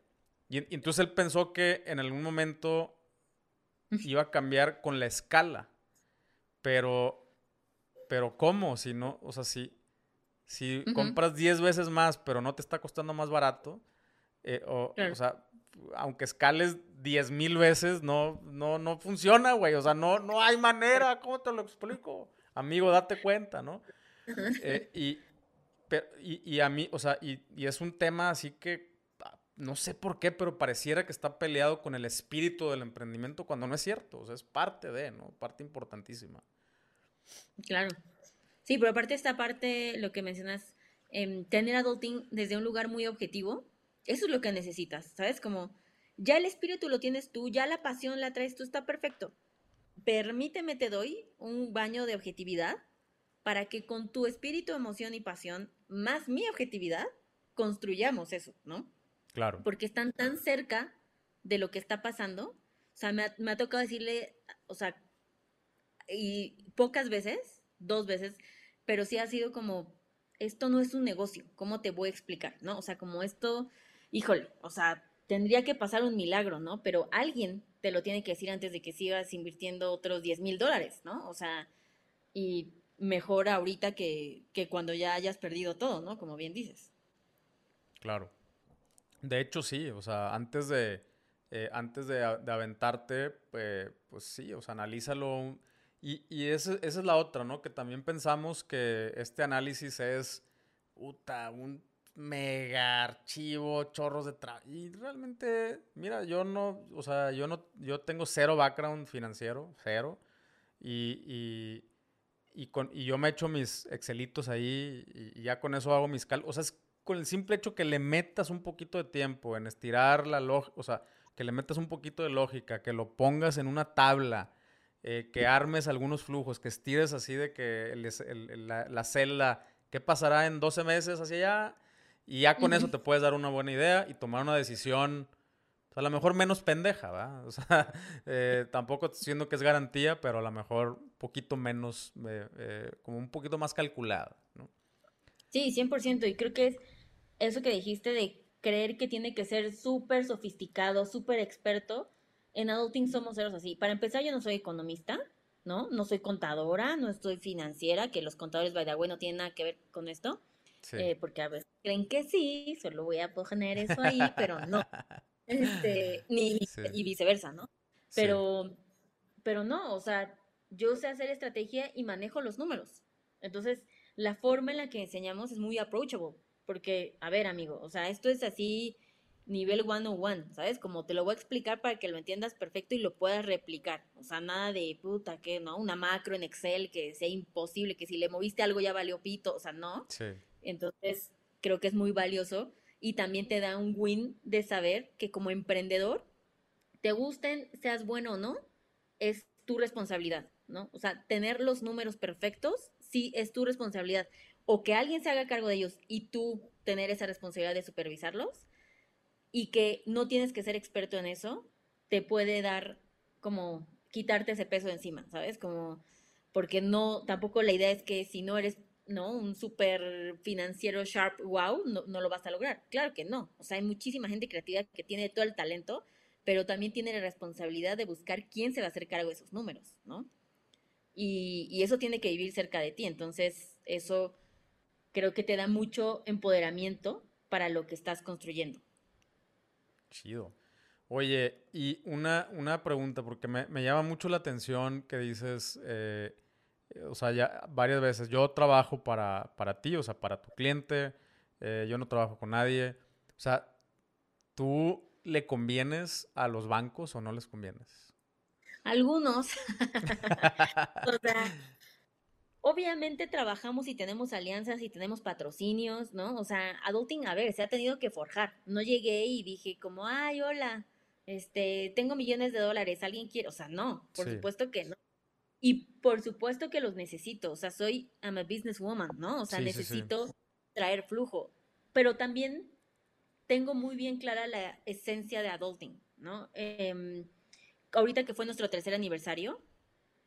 Y, entonces él pensó que en algún momento iba a cambiar con la escala. Pero, pero ¿cómo? Si no, o sea, si, si compras 10 veces más, pero no te está costando más barato, eh, o, o, sea, aunque escales 10 mil veces, no, no, no funciona, güey. O sea, no, no hay manera. ¿Cómo te lo explico? Amigo, date cuenta, ¿no? Eh, y, y, a mí, o sea, y, es un tema así que no sé por qué, pero pareciera que está peleado con el espíritu del emprendimiento cuando no es cierto. O sea, es parte de, ¿no? Parte importantísima. Claro. Sí, pero aparte esta parte, lo que mencionas, eh, tener adulting desde un lugar muy objetivo, eso es lo que necesitas, ¿sabes? Como ya el espíritu lo tienes tú, ya la pasión la traes tú, está perfecto. Permíteme, te doy un baño de objetividad para que con tu espíritu, emoción y pasión, más mi objetividad, construyamos eso, ¿no? Claro. Porque están tan cerca de lo que está pasando. O sea, me ha, tocado decirle, o sea, y pocas veces, dos veces, pero sí ha sido como, esto no es un negocio, ¿cómo te voy a explicar? ¿No? O sea, como esto, híjole, o sea, tendría que pasar un milagro, ¿no? Pero alguien te lo tiene que decir antes de que sigas invirtiendo otros 10 mil dólares, ¿no? O sea, y mejor ahorita que, cuando ya hayas perdido todo, ¿no? Como bien dices. Claro. De hecho, sí, o sea, antes de, eh, antes de, aventarte, pues sí, o sea, analízalo. Y, y esa, es la otra, ¿no? Que también pensamos que este análisis es, puta, un mega archivo, chorros de trabajo. Y realmente, mira, yo no, o sea, yo no, yo tengo cero background financiero, cero. y, y, con, y yo me echo mis Excelitos ahí y, ya con eso hago mis cálculos. O sea, es con el simple hecho que le metas un poquito de tiempo en estirar la lógica, o sea, que le metas un poquito de lógica, que lo pongas en una tabla, eh, que armes algunos flujos, que estires así de que la, la, celda, ¿qué pasará en 12 meses hacia allá? Y ya con eso te puedes dar una buena idea y tomar una decisión a lo mejor menos pendeja, ¿va? O sea, eh, tampoco siendo que es garantía, pero a lo mejor un poquito menos, eh, como un poquito más calculada, ¿no? Sí, 100%. Y creo que es eso que dijiste de creer que tiene que ser súper sofisticado, súper experto. En adulting somos ceros así. Para empezar, yo no soy economista, ¿no? No soy contadora, no estoy financiera, que los contadores, by the way, no tienen nada que ver con esto. porque a veces creen que sí, solo voy a poner eso ahí, pero no. Este, ni, y viceversa, ¿no? Pero, pero no, o sea, yo sé hacer estrategia y manejo los números. Entonces, la forma en la que enseñamos es muy approachable, porque, a ver, amigo, o sea, esto es así nivel one ¿sabes? Como te lo voy a explicar para que lo entiendas perfecto y lo puedas replicar. O sea, nada de puta, que no, una macro en Excel que sea imposible, que si le moviste algo ya valió pito, o sea, no. Sí. Entonces, creo que es muy valioso y también te da un win de saber que como emprendedor, te gusten, seas bueno o no, es tu responsabilidad, ¿no? O sea, tener los números perfectos, sí es tu responsabilidad. O que alguien se haga cargo de ellos y tú tener esa responsabilidad de supervisarlos y que no tienes que ser experto en eso, te puede dar como quitarte ese peso de encima, ¿sabes? Como porque no, tampoco la idea es que si no eres ¿no? Un super financiero sharp, wow, no, no, lo vas a lograr. Claro que no. O sea, hay muchísima gente creativa que tiene todo el talento, pero también tiene la responsabilidad de buscar quién se va a hacer cargo de esos números, ¿no? Y, y eso tiene que vivir cerca de ti. Entonces, eso creo que te da mucho empoderamiento para lo que estás construyendo. Chido. Oye, y una, una pregunta, porque me, me llama mucho la atención que dices, eh, o sea, ya varias veces, yo trabajo para, para ti, o sea, para tu cliente, eh, yo no trabajo con nadie. O sea, ¿tú le convienes a los bancos o no les convienes? Algunos. o sea, obviamente trabajamos y tenemos alianzas y tenemos patrocinios, ¿no? O sea, adulting, a ver, se ha tenido que forjar. No llegué y dije como, ay, hola, este, tengo millones de dólares, ¿alguien quiere? O sea, no, por supuesto que no. Y por supuesto que los necesito, o sea, soy, I'm a businesswoman, ¿no? O sea, necesito traer flujo. Pero también tengo muy bien clara la esencia de adulting, ¿no? Em, ahorita que fue nuestro tercer aniversario,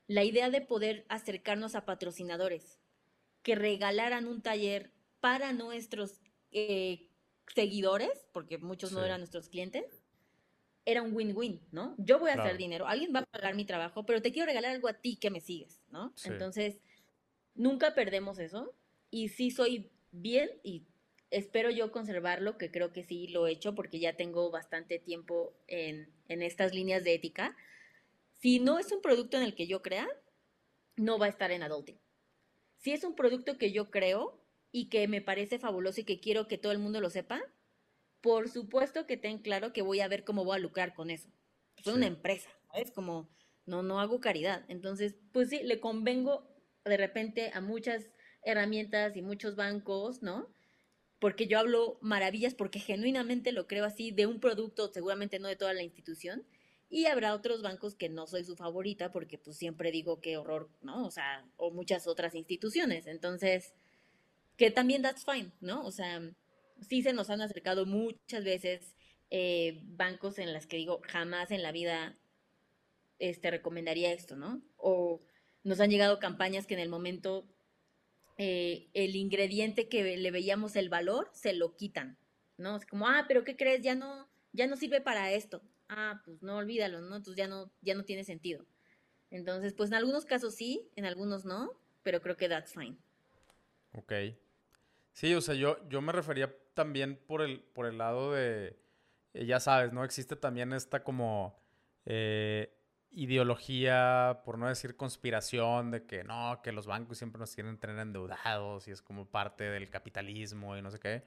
la idea de poder acercarnos a patrocinadores que regalaran un taller para nuestros eh, seguidores, porque muchos no eran nuestros clientes, era un win-win, ¿no? Yo voy a hacer dinero, alguien va a pagar mi trabajo, pero te quiero regalar algo a ti que me sigues, ¿no? Entonces, nunca perdemos eso y sí soy bien y espero yo conservarlo, que creo que sí lo he hecho porque ya tengo bastante tiempo en, en estas líneas de ética. Si no es un producto en el que yo crea, no va a estar en adulting. Si es un producto que yo creo y que me parece fabuloso y que quiero que todo el mundo lo sepa, por supuesto que ten claro que voy a ver cómo voy a lucrar con eso. Soy una empresa, ¿sabes? Como no, no hago caridad. Entonces, pues sí, le convengo de repente a muchas herramientas y muchos bancos, ¿no? Porque yo hablo maravillas porque genuinamente lo creo así de un producto, seguramente no de toda la institución. Y habrá otros bancos que no soy su favorita porque pues siempre digo qué horror, ¿no? O sea, o muchas otras instituciones. Entonces, que también that's fine, ¿no? O sea, sí se nos han acercado muchas veces eh, bancos en las que digo, jamás en la vida este, recomendaría esto, ¿no? O nos han llegado campañas que en el momento eh, el ingrediente que le veíamos el valor se lo quitan, ¿no? Es como, ah, pero ¿qué crees? Ya no, ya no sirve para esto. Ah, pues no, olvídalo, ¿no? Entonces ya no, ya no tiene sentido. Entonces, pues en algunos casos sí, en algunos no, pero creo que that's fine. Ok. Sí, o sea, yo, yo me refería también por el, por el lado de, eh, ya sabes, ¿no? Existe también esta como eh, ideología, por no decir conspiración, de que no, que los bancos siempre nos quieren tener endeudados y es como parte del capitalismo y no sé qué.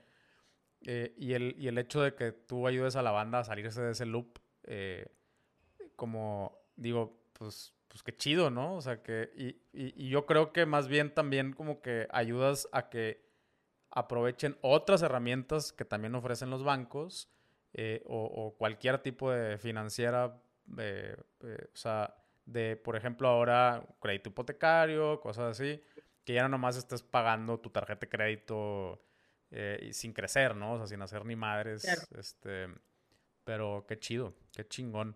Eh, y, el, y el hecho de que tú ayudes a la banda a salirse de ese loop, como digo, pues, pues qué chido, ¿no? O sea, que, y, y yo creo que más bien también como que ayudas a que aprovechen otras herramientas que también ofrecen los bancos eh, o, cualquier tipo de financiera, eh, eh, o sea, de, por ejemplo, ahora crédito hipotecario, cosas así, que ya no nomás estés pagando tu tarjeta de crédito sin crecer, ¿no? O sea, sin hacer ni madres. Este, pero qué chido, qué chingón.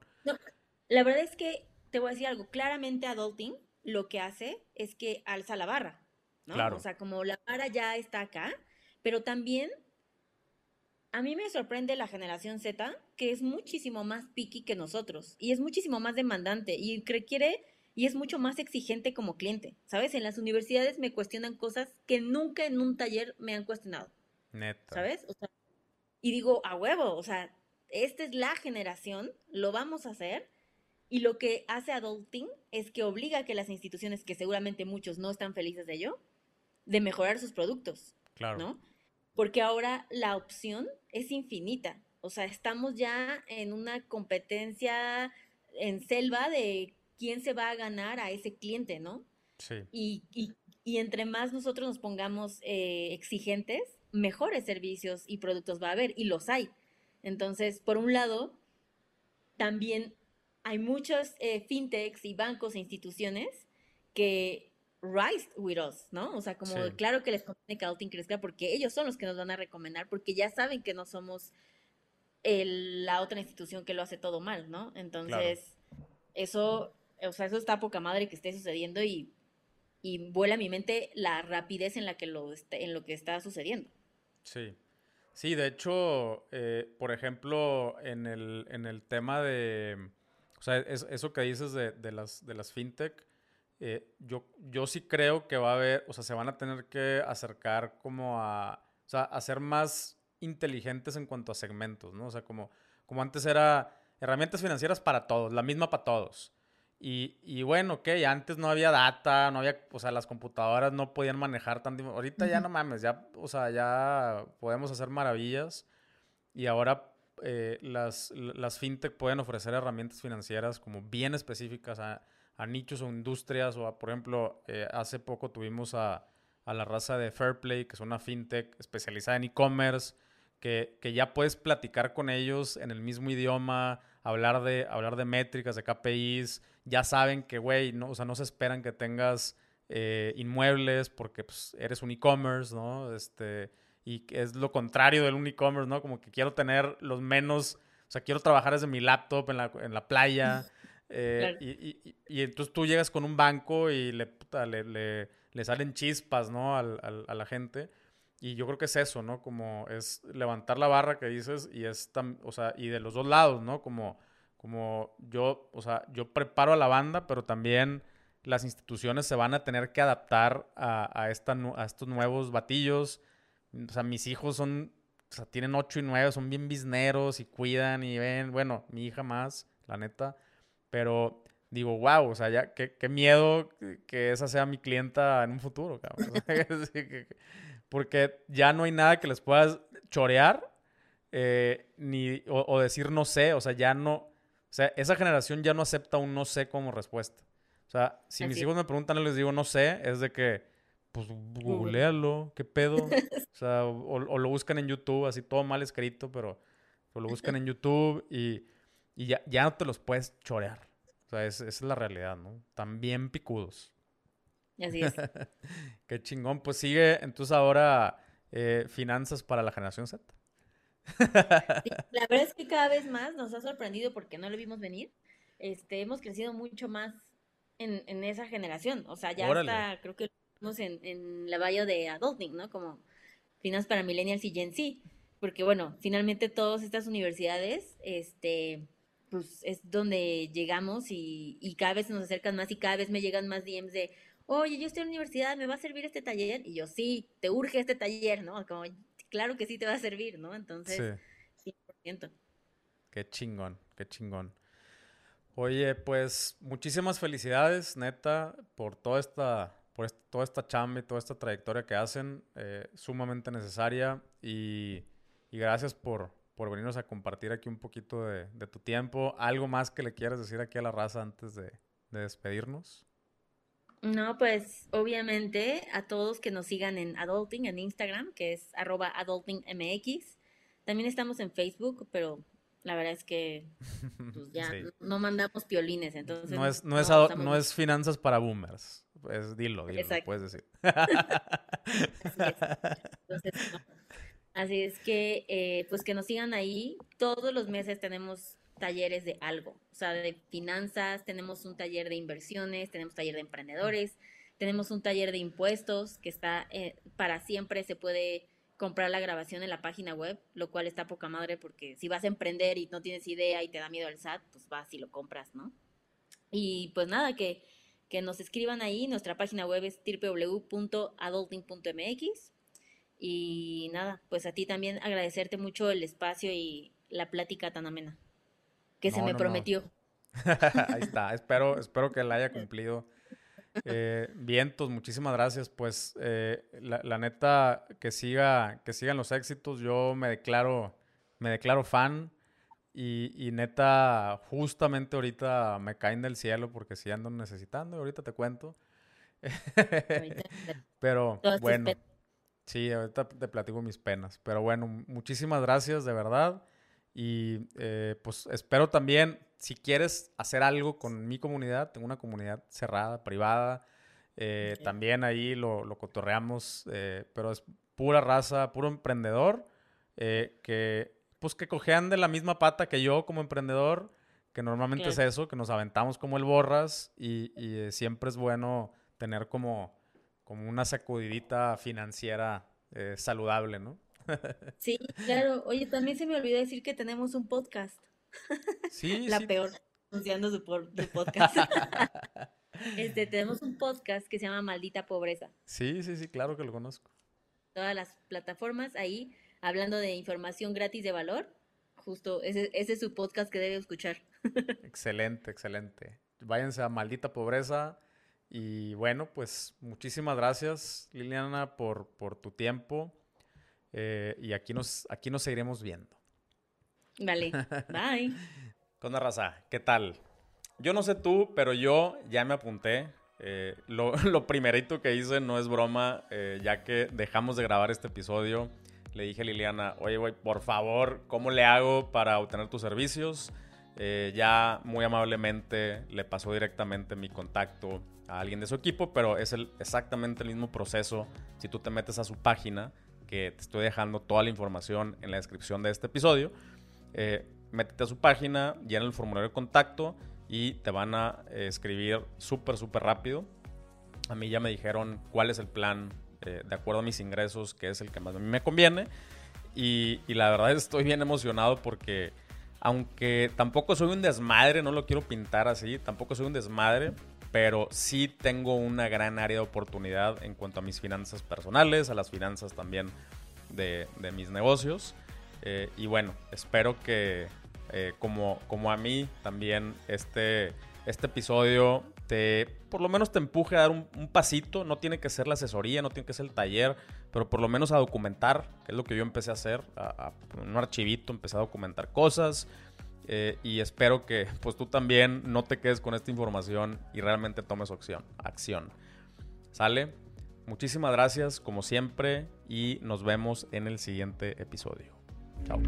la verdad es que te voy a decir algo, claramente Adulting lo que hace es que alza la barra. ¿no? O sea, como la vara ya está acá, pero también a mí me sorprende la generación Z, que es muchísimo más picky que nosotros y es muchísimo más demandante y requiere y es mucho más exigente como cliente, ¿sabes? En las universidades me cuestionan cosas que nunca en un taller me han cuestionado. Neta. ¿Sabes? y digo, a huevo, o sea, esta es la generación, lo vamos a hacer. Y lo que hace Adulting es que obliga a que las instituciones, que seguramente muchos no están felices de ello, de mejorar sus productos. Claro. ¿No? Porque ahora la opción es infinita. O sea, estamos ya en una competencia en selva de quién se va a ganar a ese cliente, ¿no? Sí. Y, y, entre más nosotros nos pongamos eh, exigentes, mejores servicios y productos va a haber, y los hay. Entonces, por un lado, también hay muchos eh, fintechs y bancos e instituciones que rise with us, ¿no? O sea, como claro que les conviene que Outing crezca porque ellos son los que nos van a recomendar, porque ya saben que no somos la otra institución que lo hace todo mal, ¿no? Entonces, eso, o sea, eso está poca madre que esté sucediendo y, y vuela a mi mente la rapidez en la que lo, en lo que está sucediendo. Sí. Sí, de hecho, eh, por ejemplo, en el, en el tema de, o sea, eso que dices de, de, las, de las fintech, eh, yo, yo sí creo que va a haber, o sea, se van a tener que acercar como a, o sea, a ser más inteligentes en cuanto a segmentos, ¿no? O sea, como, como antes era herramientas financieras para todos, la misma para todos. Y, y bueno, ok, antes no había data, no había, o sea, las computadoras no podían manejar tanto. Ahorita ya no mames, ya, o sea, ya podemos hacer maravillas. Y ahora eh, las, las fintech pueden ofrecer herramientas financieras como bien específicas a, a nichos o industrias, o por ejemplo, eh, hace poco tuvimos a, la raza de Fairplay, que es una fintech especializada en e-commerce, que, ya puedes platicar con ellos en el mismo idioma, hablar de, hablar de métricas, de KPIs, ya saben que, güey, no, o sea, no se esperan que tengas eh, inmuebles porque pues, eres un e-commerce, ¿no? Este, y es lo contrario del un e-commerce, ¿no? Como que quiero tener los menos, o sea, quiero trabajar desde mi laptop en la, en la playa. Eh, y, y, y, entonces tú llegas con un banco y le, le, le, salen chispas, ¿no? Al, al, a la gente. Y yo creo que es eso, ¿no? Como es levantar la barra que dices y es, tan, o sea, y de los dos lados, ¿no? Como, como yo, o sea, yo preparo a la banda, pero también las instituciones se van a tener que adaptar a, a, esta, a estos nuevos batillos, o sea, mis hijos son, o sea, tienen 8 y 9, son bien bisneros y cuidan y ven, bueno, mi hija más, la neta. Pero digo, wow, o sea, ya, qué, qué miedo que esa sea mi clienta en un futuro, cabrón. Porque ya no hay nada que les puedas chorear eh, ni, o, o, decir no sé, o sea, ya no, o sea, esa generación ya no acepta un no sé como respuesta. O sea, si Así. mis hijos me preguntan y les digo no sé, es de que pues googlealo, qué pedo. O sea, o, o, lo buscan en YouTube, así todo mal escrito, pero, lo buscan en YouTube y, y ya, ya, no te los puedes chorear. O sea, es, esa es la realidad, ¿no? También picudos. Así es. qué chingón. Pues sigue entonces ahora eh, finanzas para la generación Z. Sí, la verdad es que cada vez más nos ha sorprendido porque no lo vimos venir. Este, hemos crecido mucho más en, en esa generación. O sea, ya Órale. está, creo que en, en la valla de Adulting, ¿no? Como finanzas para millennials y Gen Z. Porque, bueno, finalmente todas estas universidades, este, pues es donde llegamos y, y cada vez nos acercan más y cada vez me llegan más DMs de, oye, yo estoy en la universidad, ¿me va a servir este taller? Y yo, sí, te urge este taller, ¿no? Como, claro que sí te va a servir, ¿no? Entonces, sí. 100%. Qué chingón, qué chingón. Oye, pues muchísimas felicidades, neta, por toda esta por esta, toda esta chamba y toda esta trayectoria que hacen, eh, sumamente necesaria y, y gracias por, por, venirnos a compartir aquí un poquito de, de, tu tiempo. ¿Algo más que le quieras decir aquí a la raza antes de, de despedirnos? No, pues obviamente a todos que nos sigan en Adulting, en Instagram, que es arroba adultingmx. También estamos en Facebook, pero la verdad es que pues ya sí. no mandamos piolines, entonces... No es, no, no, es, no es finanzas para boomers. Pues dilo, dilo, Exacto. puedes decir. Así es. Entonces, no. Así es que, eh, pues que nos sigan ahí. Todos los meses tenemos talleres de algo, o sea, de finanzas, tenemos un taller de inversiones, tenemos taller de emprendedores, tenemos un taller de impuestos que está eh, para siempre, se puede comprar la grabación en la página web, lo cual está poca madre porque si vas a emprender y no tienes idea y te da miedo al SAT, pues vas y lo compras, ¿no? Y pues nada, que que nos escriban ahí. Nuestra página web es www.adulting.mx. Y nada, pues a ti también agradecerte mucho el espacio y la plática tan amena que no, se me no, prometió. No. ahí está, espero, espero que la haya cumplido. Eh, vientos, muchísimas gracias. Pues eh, la, la, neta, que siga, que sigan los éxitos. Yo me declaro, me declaro fan. Y, y, neta, justamente ahorita me caen del cielo porque sí ando necesitando, ahorita te cuento. Pero bueno, sí, ahorita te platico mis penas. Pero bueno, muchísimas gracias de verdad. Y eh, pues espero también, si quieres hacer algo con mi comunidad, tengo una comunidad cerrada, privada. Eh, okay. También ahí lo, lo cotorreamos, eh, pero es pura raza, puro emprendedor que pues que cojean de la misma pata que yo como emprendedor, que normalmente es eso, que nos aventamos como el borras y, y eh, siempre es bueno tener como, como una sacudidita financiera eh, saludable, ¿no? Sí, claro. Oye, también se me olvidó decir que tenemos un podcast. Sí, La sí. peor, anunciando su, por, su podcast. este, tenemos un podcast que se llama Maldita Pobreza. Sí, sí, sí, claro que lo conozco. Todas las plataformas ahí hablando de información gratis de valor, justo ese, ese es su podcast que debe escuchar. excelente, excelente. Váyanse a Maldita Pobreza. Y bueno, pues muchísimas gracias, Liliana, por, por tu tiempo. Eh, y aquí nos, aquí nos seguiremos viendo. Vale, bye. Con la raza, ¿qué tal? Yo no sé tú, pero yo ya me apunté. Eh, lo, lo, primerito que hice no es broma, eh, ya que dejamos de grabar este episodio le dije a Liliana, oye, güey, por favor, ¿cómo le hago para obtener tus servicios? Eh, ya muy amablemente le pasó directamente mi contacto a alguien de su equipo, pero es el, exactamente el mismo proceso si tú te metes a su página, que te estoy dejando toda la información en la descripción de este episodio. Eh, métete a su página, llena el formulario de contacto y te van a eh, escribir súper, súper rápido. A mí ya me dijeron cuál es el plan eh, de acuerdo a mis ingresos, que es el que más a mí me conviene. Y, y la verdad estoy bien emocionado porque aunque tampoco soy un desmadre, no lo quiero pintar así, tampoco soy un desmadre, pero sí tengo una gran área de oportunidad en cuanto a mis finanzas personales, a las finanzas también de, de mis negocios. Eh, y bueno, espero que eh, como, como a mí también este, este episodio te, por lo menos te empuje a dar un, pasito. No tiene que ser la asesoría, no tiene que ser el taller, pero por lo menos a documentar, que es lo que yo empecé a hacer. A, un archivito empecé a documentar cosas. Eh, y espero que pues tú también no te quedes con esta información y realmente tomes acción. acción. ¿Sale? Muchísimas gracias como siempre y nos vemos en el siguiente episodio. Chao.